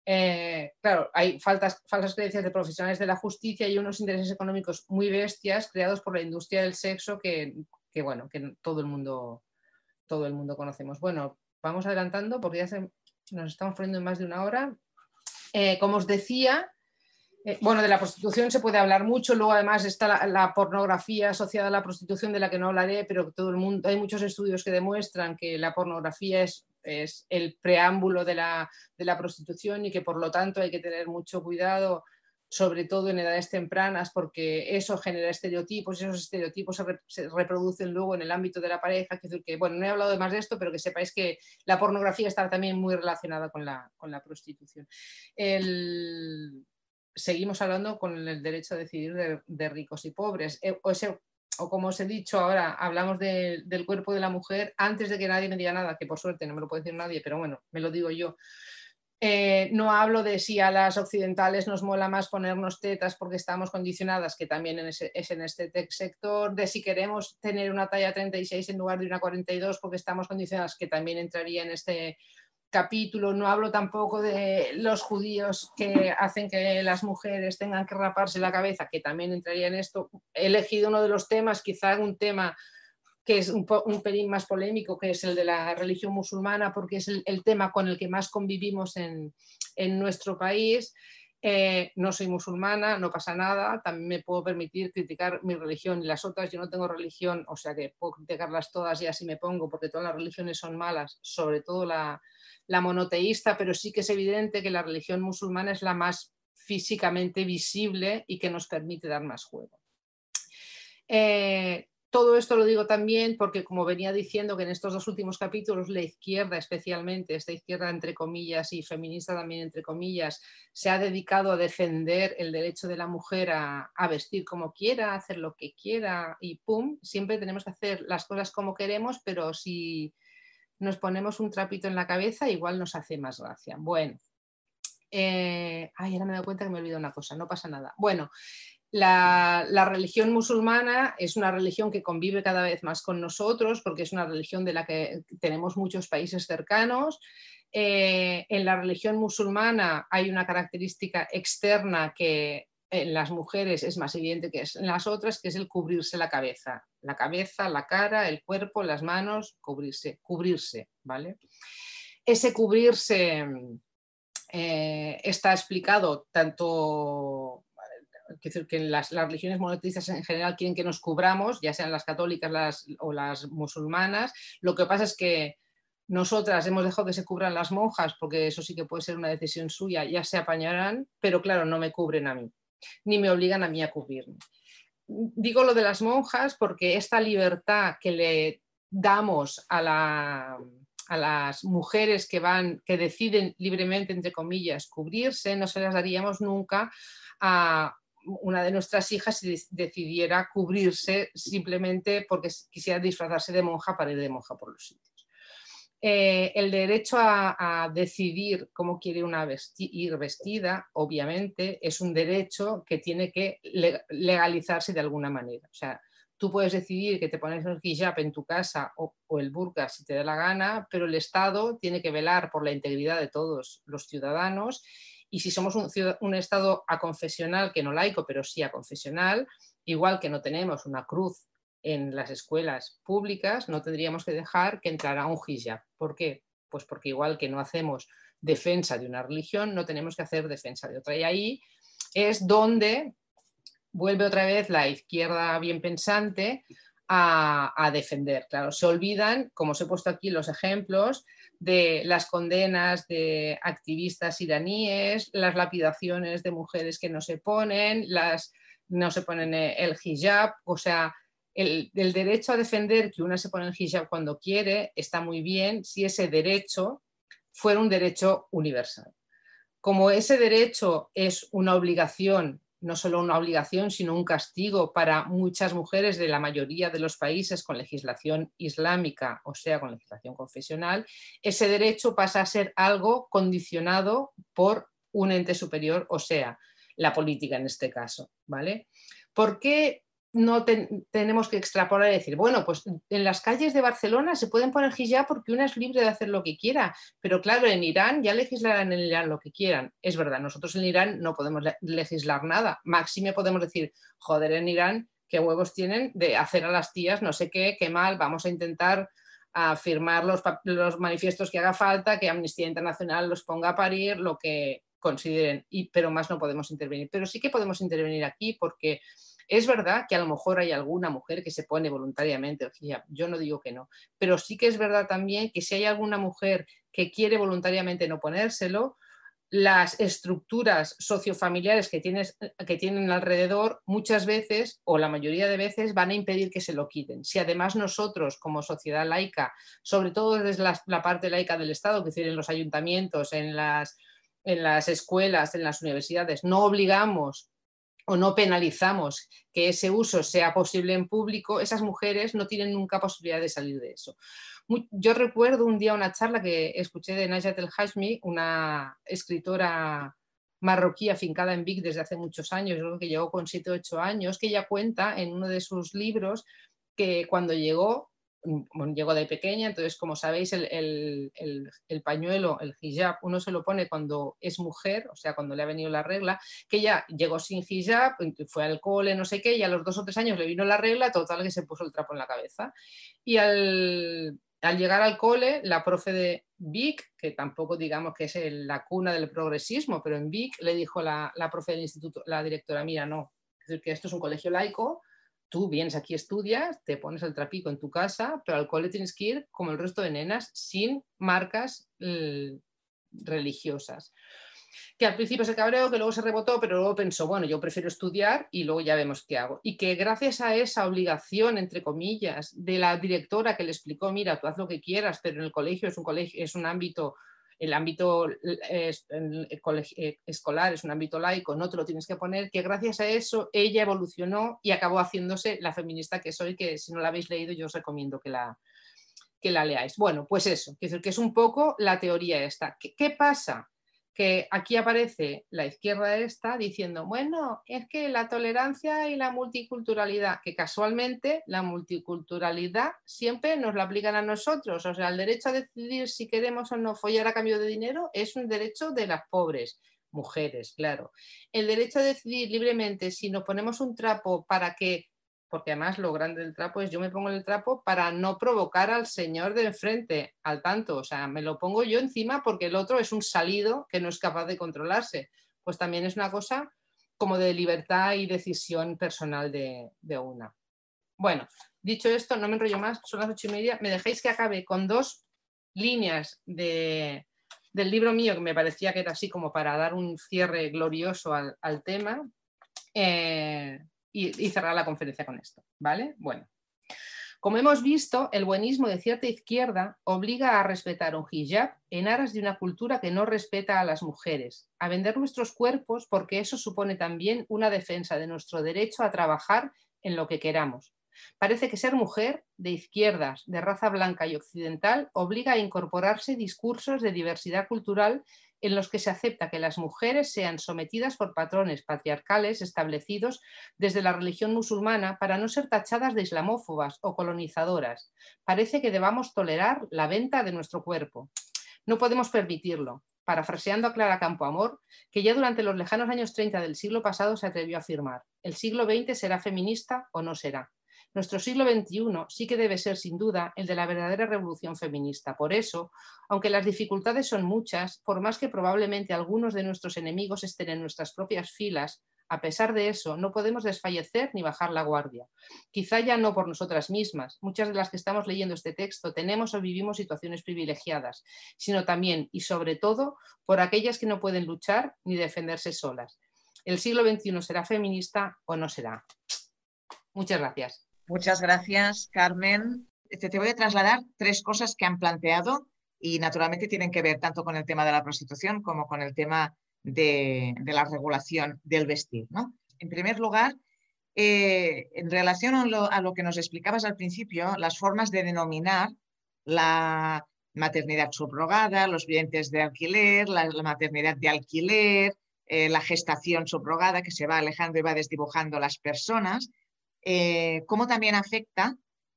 Eh, claro, hay faltas, falsas creencias de profesionales de la justicia y unos intereses económicos muy bestias creados por la industria del sexo que, bueno, que todo el mundo todo el mundo conocemos. Bueno, vamos adelantando porque ya se, nos estamos poniendo en más de una hora. Eh, como os decía, eh, bueno, de la prostitución se puede hablar mucho, luego además está la, pornografía asociada a la prostitución de la que no hablaré, pero todo el mundo, hay muchos estudios que demuestran que la pornografía es, es el preámbulo de la, de la, prostitución y que por lo tanto hay que tener mucho cuidado sobre todo en edades tempranas, porque eso genera estereotipos y esos estereotipos se, reproducen luego en el ámbito de la pareja. Que, que, bueno, no he hablado más de esto, pero que sepáis que la pornografía está también muy relacionada con la, con la prostitución. Seguimos hablando con el derecho a decidir de, ricos y pobres. Eh, o, como os he dicho ahora, hablamos del cuerpo de la mujer antes de que nadie me diga nada, que por suerte no me lo puede decir nadie, pero bueno, me lo digo yo. Eh, no hablo de si a las occidentales nos mola más ponernos tetas porque estamos condicionadas, que también es en este sector, de si queremos tener una talla 36 en lugar de una 42 porque estamos condicionadas, que también entraría en este capítulo. No hablo tampoco de los judíos que hacen que las mujeres tengan que raparse la cabeza, que también entraría en esto. He elegido uno de los temas, quizá un tema que es un, pelín más polémico, que es el de la religión musulmana, porque es el, tema con el que más convivimos en, nuestro país. Eh, no soy musulmana, no pasa nada, también me puedo permitir criticar mi religión y las otras. Yo no tengo religión, o sea que puedo criticarlas todas y así me pongo, porque todas las religiones son malas, sobre todo la, monoteísta, pero sí que es evidente que la religión musulmana es la más físicamente visible y que nos permite dar más juego. Eh, todo esto lo digo también porque, como venía diciendo, que en estos dos últimos capítulos la izquierda, especialmente esta izquierda entre comillas y feminista también entre comillas, se ha dedicado a defender el derecho de la mujer a, vestir como quiera, a hacer lo que quiera y pum, siempre tenemos que hacer las cosas como queremos, pero si nos ponemos un trapito en la cabeza, igual nos hace más gracia. Bueno, eh, ay, ahora me dado cuenta que me he olvidado una cosa, no pasa nada. Bueno, la, religión musulmana es una religión que convive cada vez más con nosotros porque es una religión de la que tenemos muchos países cercanos. Eh, en la religión musulmana hay una característica externa que en las mujeres es más evidente que en las otras, que es el cubrirse la cabeza. La cabeza, la cara, el cuerpo, las manos, cubrirse, cubrirse, ¿vale? Ese cubrirse eh, está explicado tanto decir, que las, religiones monoteístas en general quieren que nos cubramos, ya sean las católicas o las musulmanas. Lo que pasa es que nosotras hemos dejado que se cubran las monjas, porque eso sí que puede ser una decisión suya, ya se apañarán, pero claro, no me cubren a mí, ni me obligan a mí a cubrirme. digo lo de las monjas porque esta libertad que le damos a, las mujeres que van, que deciden libremente, entre comillas, cubrirse, no se las daríamos nunca a una de nuestras hijas decidiera cubrirse simplemente porque quisiera disfrazarse de monja para ir de monja por los sitios. Eh, el derecho a, decidir cómo quiere una ir vestida, obviamente, es un derecho que tiene que legalizarse de alguna manera. O sea, tú puedes decidir que te pones el hijab en tu casa o, el burka si te da la gana, pero el Estado tiene que velar por la integridad de todos los ciudadanos y si somos un, un Estado aconfesional, que no laico, pero sí aconfesional, igual que no tenemos una cruz en las escuelas públicas, no tendríamos que dejar que entrara un hijab. ¿Por qué? Pues porque igual que no hacemos defensa de una religión, no tenemos que hacer defensa de otra. Y ahí es donde vuelve otra vez la izquierda bien pensante a, defender. Claro, se olvidan, como os he puesto aquí los ejemplos, de las condenas de activistas iraníes, las lapidaciones de mujeres que no se ponen, las no se ponen el hijab, o sea, el, derecho a defender que una se pone el hijab cuando quiere está muy bien si ese derecho fuera un derecho universal. Como ese derecho es una obligación, no solo una obligación, sino un castigo para muchas mujeres de la mayoría de los países con legislación islámica, o sea, con legislación confesional, ese derecho pasa a ser algo condicionado por un ente superior, o sea, la política en este caso, ¿vale? ¿Por qué no tenemos que extrapolar y decir, bueno, pues en las calles de Barcelona se pueden poner hijab porque una es libre de hacer lo que quiera, pero claro, en Irán ya legislarán en Irán lo que quieran. Es verdad, nosotros en Irán no podemos legislar nada. Máxime podemos decir, joder, en Irán, qué huevos tienen de hacer a las tías no sé qué, qué mal, vamos a intentar firmar los, los manifiestos que haga falta, que Amnistía Internacional los ponga a parir, lo que consideren, y, pero más no podemos intervenir. Pero sí que podemos intervenir aquí porque es verdad que a lo mejor hay alguna mujer que se pone voluntariamente el hijab, yo no digo que no, pero sí que es verdad también que si hay alguna mujer que quiere voluntariamente no ponérselo, las estructuras sociofamiliares que, tienes, que tienen alrededor muchas veces o la mayoría de veces van a impedir que se lo quiten. Si además nosotros como sociedad laica, sobre todo desde la, parte laica del Estado, que decir, en los ayuntamientos, en las, en las escuelas, en las universidades, no obligamos o no penalizamos que ese uso sea posible en público, esas mujeres no tienen nunca posibilidad de salir de eso. Yo recuerdo un día una charla que escuché de Najat El Hashmi, una escritora marroquí afincada en Vic desde hace muchos años, creo que llegó con 7 o 8 años, que ella cuenta en uno de sus libros que cuando llegó bueno, llego de pequeña, entonces como sabéis el, pañuelo, el hijab, uno se lo pone cuando es mujer, o sea, cuando le ha venido la regla, que ella llegó sin hijab, fue al cole, no sé qué, y a los dos o tres años le vino la regla, total que se puso el trapo en la cabeza. Y al, llegar al cole, la profe de Vic, que tampoco digamos que es la cuna del progresismo, pero en Vic le dijo la, la profe del instituto, la directora, mira, no, es decir, que esto es un colegio laico, tú vienes aquí, estudias, te pones el trapico en tu casa, pero al cole tienes que ir como el resto de nenas, sin marcas religiosas. Que al principio se cabreó, que luego se rebotó, pero luego pensó, bueno, yo prefiero estudiar y luego ya vemos qué hago. Y que gracias a esa obligación, entre comillas, de la directora que le explicó, mira, tú haz lo que quieras, pero en el colegio es un, colegio, es un ámbito el ámbito eh, escolar es un ámbito laico, no te lo tienes que poner, que gracias a eso ella evolucionó y acabó haciéndose la feminista que soy, que si no la habéis leído yo os recomiendo que la, que la leáis. Bueno, pues eso, que es un poco la teoría esta. qué pasa? Que aquí aparece la izquierda esta diciendo, bueno, es que la tolerancia y la multiculturalidad, que casualmente la multiculturalidad siempre nos la aplican a nosotros, o sea, el derecho a decidir si queremos o no follar a cambio de dinero es un derecho de las pobres mujeres, claro. El derecho a decidir libremente si nos ponemos un trapo para que porque además lo grande del trapo es yo me pongo el trapo para no provocar al señor de enfrente, al tanto, o sea, me lo pongo yo encima porque el otro es un salido que no es capaz de controlarse. Pues también es una cosa como de libertad y decisión personal de, una. Bueno, dicho esto, no me enrollo más, son las ocho y media, me dejéis que acabe con dos líneas del libro mío que me parecía que era así como para dar un cierre glorioso al, tema. Eh, y, cerrar la conferencia con esto, ¿vale? Bueno. Como hemos visto, el buenismo de cierta izquierda obliga a respetar un hijab en aras de una cultura que no respeta a las mujeres, a vender nuestros cuerpos porque eso supone también una defensa de nuestro derecho a trabajar en lo que queramos. Parece que ser mujer, de izquierdas, de raza blanca y occidental, obliga a incorporarse discursos de diversidad cultural en los que se acepta que las mujeres sean sometidas por patrones patriarcales establecidos desde la religión musulmana para no ser tachadas de islamófobas o colonizadoras. Parece que debamos tolerar la venta de nuestro cuerpo. No podemos permitirlo. Parafraseando a Clara Campoamor, que ya durante los lejanos años 30 del siglo pasado se atrevió a afirmar, el siglo XX será feminista o no será. Nuestro siglo XXI sí que debe ser, sin duda, el de la verdadera revolución feminista. Por eso, aunque las dificultades son muchas, por más que probablemente algunos de nuestros enemigos estén en nuestras propias filas, a pesar de eso, no podemos desfallecer ni bajar la guardia. Quizá ya no por nosotras mismas, muchas de las que estamos leyendo este texto tenemos o vivimos situaciones privilegiadas, sino también y sobre todo por aquellas que no pueden luchar ni defenderse solas. El siglo XXI será feminista o no será. Muchas gracias. Muchas gracias, Carmen. Te, voy a trasladar tres cosas que han planteado y naturalmente tienen que ver tanto con el tema de la prostitución como con el tema de, la regulación del vestir. En primer lugar, eh, en relación a lo, que nos explicabas al principio, las formas de denominar la maternidad subrogada, los vientres de alquiler, la, maternidad de alquiler, eh, la gestación subrogada que se va alejando y va desdibujando las personas, eh, cómo también afecta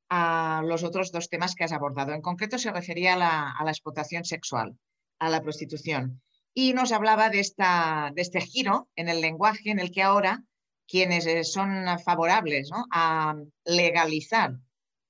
a los otros dos temas que has abordado. En concreto se refería a la, explotación sexual, a la prostitución. Y nos hablaba de, este giro en el lenguaje en el que ahora quienes eh, son favorables a legalizar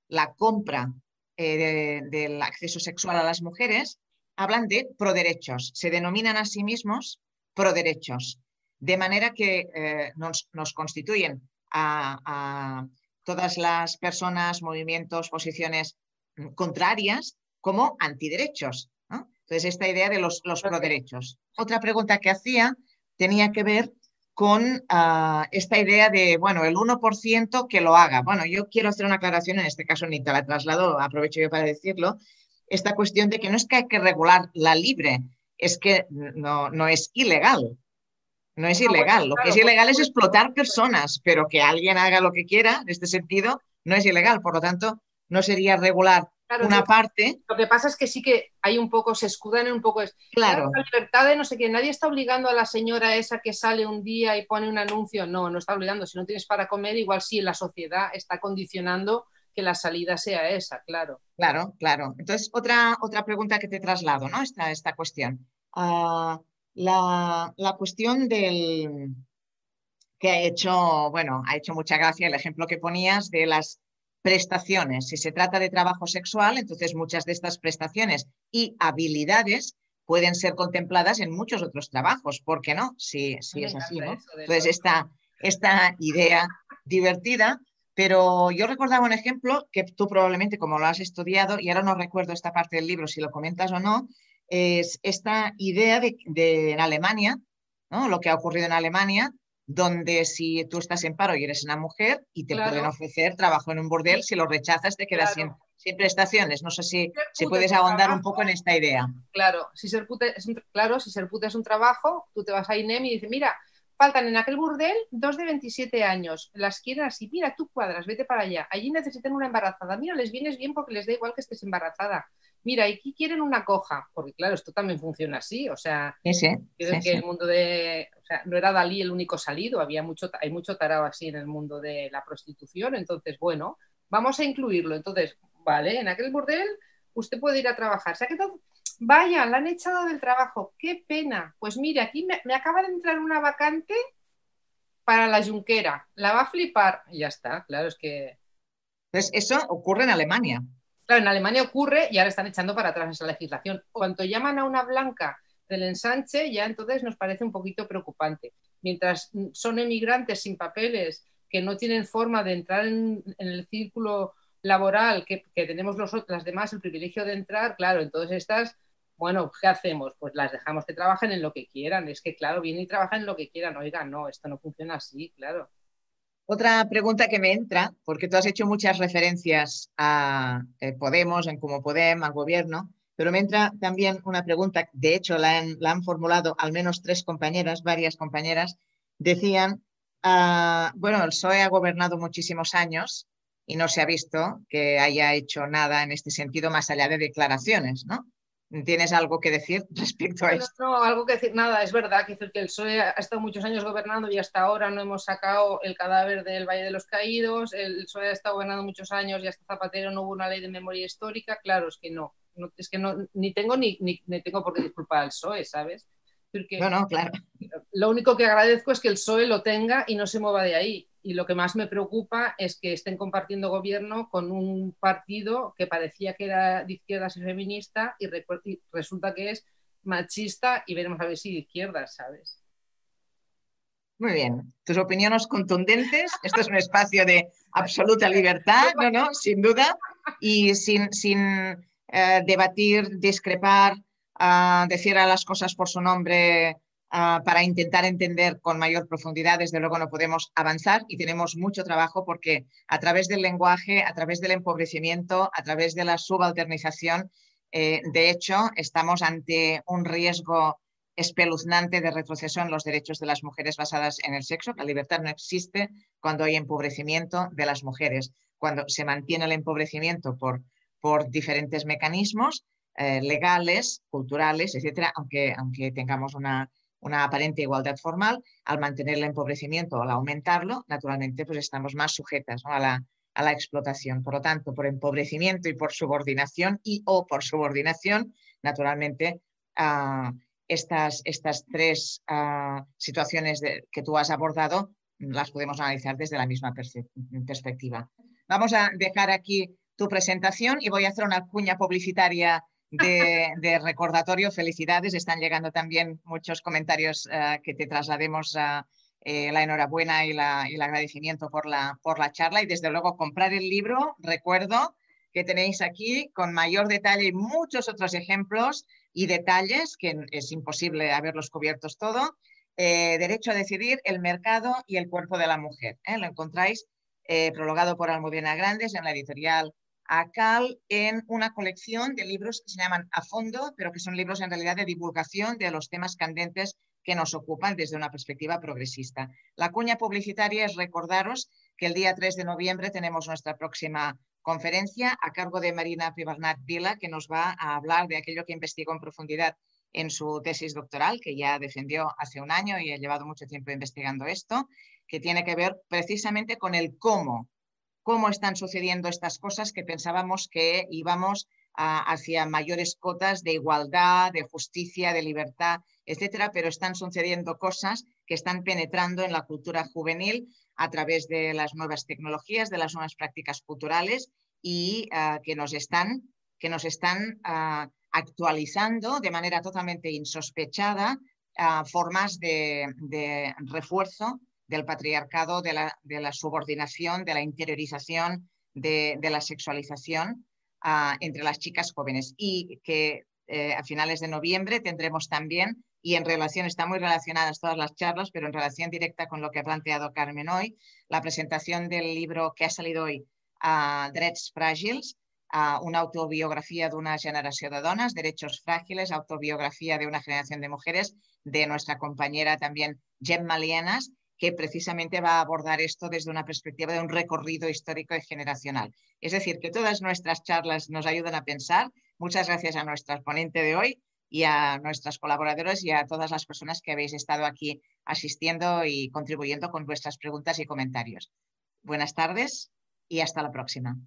la compra eh, del acceso sexual a las mujeres, hablan de proderechos, se denominan a sí mismos proderechos, de manera que nos, constituyen a, todas las personas, movimientos, posiciones mm, contrarias como antiderechos. Entonces, esta idea de los, los proderechos. Otra pregunta que hacía tenía que ver con ah, esta idea de, bueno, el 1% que lo haga. Bueno, yo quiero hacer una aclaración, en este caso ni te la traslado, aprovecho yo para decirlo, esta cuestión de que no es que hay que regular la libre, es que no, no es ilegal. No es ah, ilegal. Lo que es ilegal es explotar personas, pero que alguien haga lo que quiera en este sentido no es ilegal. Por lo tanto, no sería regular una parte. Lo que pasa es que sí que hay un poco, se escudan en un poco. Es, claro. La libertad de no sé qué. Nadie está obligando a la señora esa que sale un día y pone un anuncio. No, no está obligando. Si no tienes para comer, igual sí, la sociedad está condicionando que la salida sea esa, claro. Claro, claro. Entonces, otra, otra pregunta que te traslado, ¿no? Esta, esta cuestión. Uh, la, cuestión del que ha hecho, bueno, ha hecho mucha gracia el ejemplo que ponías de las prestaciones. Si se trata de trabajo sexual, entonces muchas de estas prestaciones y habilidades pueden ser contempladas en muchos otros trabajos. ¿Por qué no? Si, si es así, ¿no? Entonces, esta, esta idea divertida, pero yo recordaba un ejemplo que tú probablemente, como lo has estudiado, y ahora no recuerdo esta parte del libro, si lo comentas o no, es esta idea de, en Alemania, ¿no? lo que ha ocurrido en Alemania, donde si tú estás en paro y eres una mujer y te pueden ofrecer trabajo en un bordel, si lo rechazas te quedas sin, prestaciones. No sé si, si puedes ahondar un poco en esta idea. Claro, si ser es un, claro, si ser puta es un trabajo, tú te vas a INEM y dices, mira, faltan en aquel burdel dos de 27 años, las quieren así, mira, tú cuadras, vete para allá, allí necesitan una embarazada, mira, les vienes bien porque les da igual que estés embarazada mira, y aquí quieren una coja, porque claro, esto también funciona así, o sea, que el mundo de, o sea, no era Dalí el único salido, había mucho, hay mucho tarado así en el mundo de la prostitución, entonces, bueno, vamos a incluirlo, entonces, vale, en aquel bordel usted puede ir a trabajar, ¿se ha quedado? Vaya, la han echado del trabajo, qué pena, pues mire, aquí me, me acaba de entrar una vacante para la yunquera, la va a flipar, y ya está, claro, es que... Pues eso ocurre en Alemania. Claro, en Alemania ocurre y ahora están echando para atrás esa legislación. Cuando llaman a una blanca del ensanche, ya entonces nos parece un poquito preocupante. Mientras son emigrantes sin papeles, que no tienen forma de entrar en, el círculo laboral, que, tenemos los, las demás el privilegio de entrar, claro, entonces estas, bueno, ¿qué hacemos? Pues las dejamos que trabajen en lo que quieran. Es que, claro, vienen y trabajan en lo que quieran. Oiga, no, esto no funciona así, claro. Otra pregunta que me entra, porque tú has hecho muchas referencias a eh, Podemos, en cómo Podemos, al gobierno, pero me entra también una pregunta, de hecho la han, formulado al menos tres compañeras, varias compañeras, decían, ah, bueno, el PSOE ha gobernado muchísimos años y no se ha visto que haya hecho nada en este sentido más allá de declaraciones, ¿no? ¿Tienes algo que decir respecto a esto? No, algo que decir, nada, es verdad que el PSOE ha estado muchos años gobernando y hasta ahora no hemos sacado el cadáver del Valle de los Caídos, el PSOE ha estado gobernando muchos años y hasta Zapatero no hubo una ley de memoria histórica, claro, es que no, es que no, ni tengo ni, ni, tengo por qué disculpar al PSOE, ¿sabes? Porque no, no, claro. Lo único que agradezco es que el PSOE lo tenga y no se mueva de ahí. Y lo que más me preocupa es que estén compartiendo gobierno con un partido que parecía que era de izquierdas y feminista y, resulta que es machista y veremos a ver si de izquierdas, ¿sabes? Muy bien. Tus opiniones contundentes. Esto es un espacio de absoluta libertad, ¿no? no sin duda. Y sin, sin eh, debatir, discrepar, uh, decir a las cosas por su nombre Ah, para intentar entender con mayor profundidad, desde luego no podemos avanzar y tenemos mucho trabajo porque a través del lenguaje, a través del empobrecimiento, a través de la subalternización, eh, de hecho, estamos ante un riesgo espeluznante de retroceso en los derechos de las mujeres basadas en el sexo. La libertad no existe cuando hay empobrecimiento de las mujeres, cuando se mantiene el empobrecimiento por, por diferentes mecanismos eh, legales, culturales, etcétera, aunque, aunque tengamos una una aparente igualdad formal, al mantener el empobrecimiento o al aumentarlo, naturalmente pues estamos más sujetas a, la, a, la, explotación. Por lo tanto, por empobrecimiento y por subordinación y o por subordinación, naturalmente, uh, estas, estas tres uh, situaciones que tú has abordado las podemos analizar desde la misma perspectiva. Vamos a dejar aquí tu presentación y voy a hacer una cuña publicitaria de, recordatorio. Felicidades, están llegando también muchos comentarios eh, que te traslademos a eh, la enhorabuena y, la, el agradecimiento por la, por la charla y desde luego comprar el libro, recuerdo que tenéis aquí con mayor detalle y muchos otros ejemplos y detalles que es imposible haberlos cubiertos todo. Eh, derecho a decidir, el mercado y el cuerpo de la mujer. Lo encontráis prologado por Almudena Grandes en la editorial a Cal en una colección de libros que se llaman A Fondo, pero que son libros en realidad de divulgación de los temas candentes que nos ocupan desde una perspectiva progresista. La cuña publicitaria es recordaros que el día 3 de noviembre tenemos nuestra próxima conferencia a cargo de Marina Privarnat Vila, que nos va a hablar de aquello que investigó en profundidad en su tesis doctoral, que ya defendió hace un año y ha llevado mucho tiempo investigando esto, que tiene que ver precisamente con el cómo cómo están sucediendo estas cosas que pensábamos que íbamos hacia mayores cotas de igualdad, de justicia, de libertad, etcétera, pero están sucediendo cosas que están penetrando en la cultura juvenil a través de las nuevas tecnologías, de las nuevas prácticas culturales y ah, que nos están, que nos están ah, actualizando de manera totalmente insospechada ah, formas de refuerzo del patriarcado, de la, subordinación, de la interiorización, de, la sexualización ah, entre las chicas jóvenes. Y que eh, a finales de noviembre tendremos también, y en relación, están muy relacionadas todas las charlas, pero en relación directa con lo que ha planteado Carmen hoy, la presentación del libro que ha salido hoy, a Drets Fràgils, una autobiografía de una generación de donas, Derechos Frágiles, autobiografía de una generación de mujeres, de nuestra compañera también Gemma Lienas, que precisamente va a abordar esto desde una perspectiva de un recorrido histórico y generacional. Es decir, que todas nuestras charlas nos ayudan a pensar. Muchas gracias a nuestra ponente de hoy y a nuestras colaboradoras y a todas las personas que habéis estado aquí asistiendo y contribuyendo con vuestras preguntas y comentarios. Buenas tardes y hasta la próxima.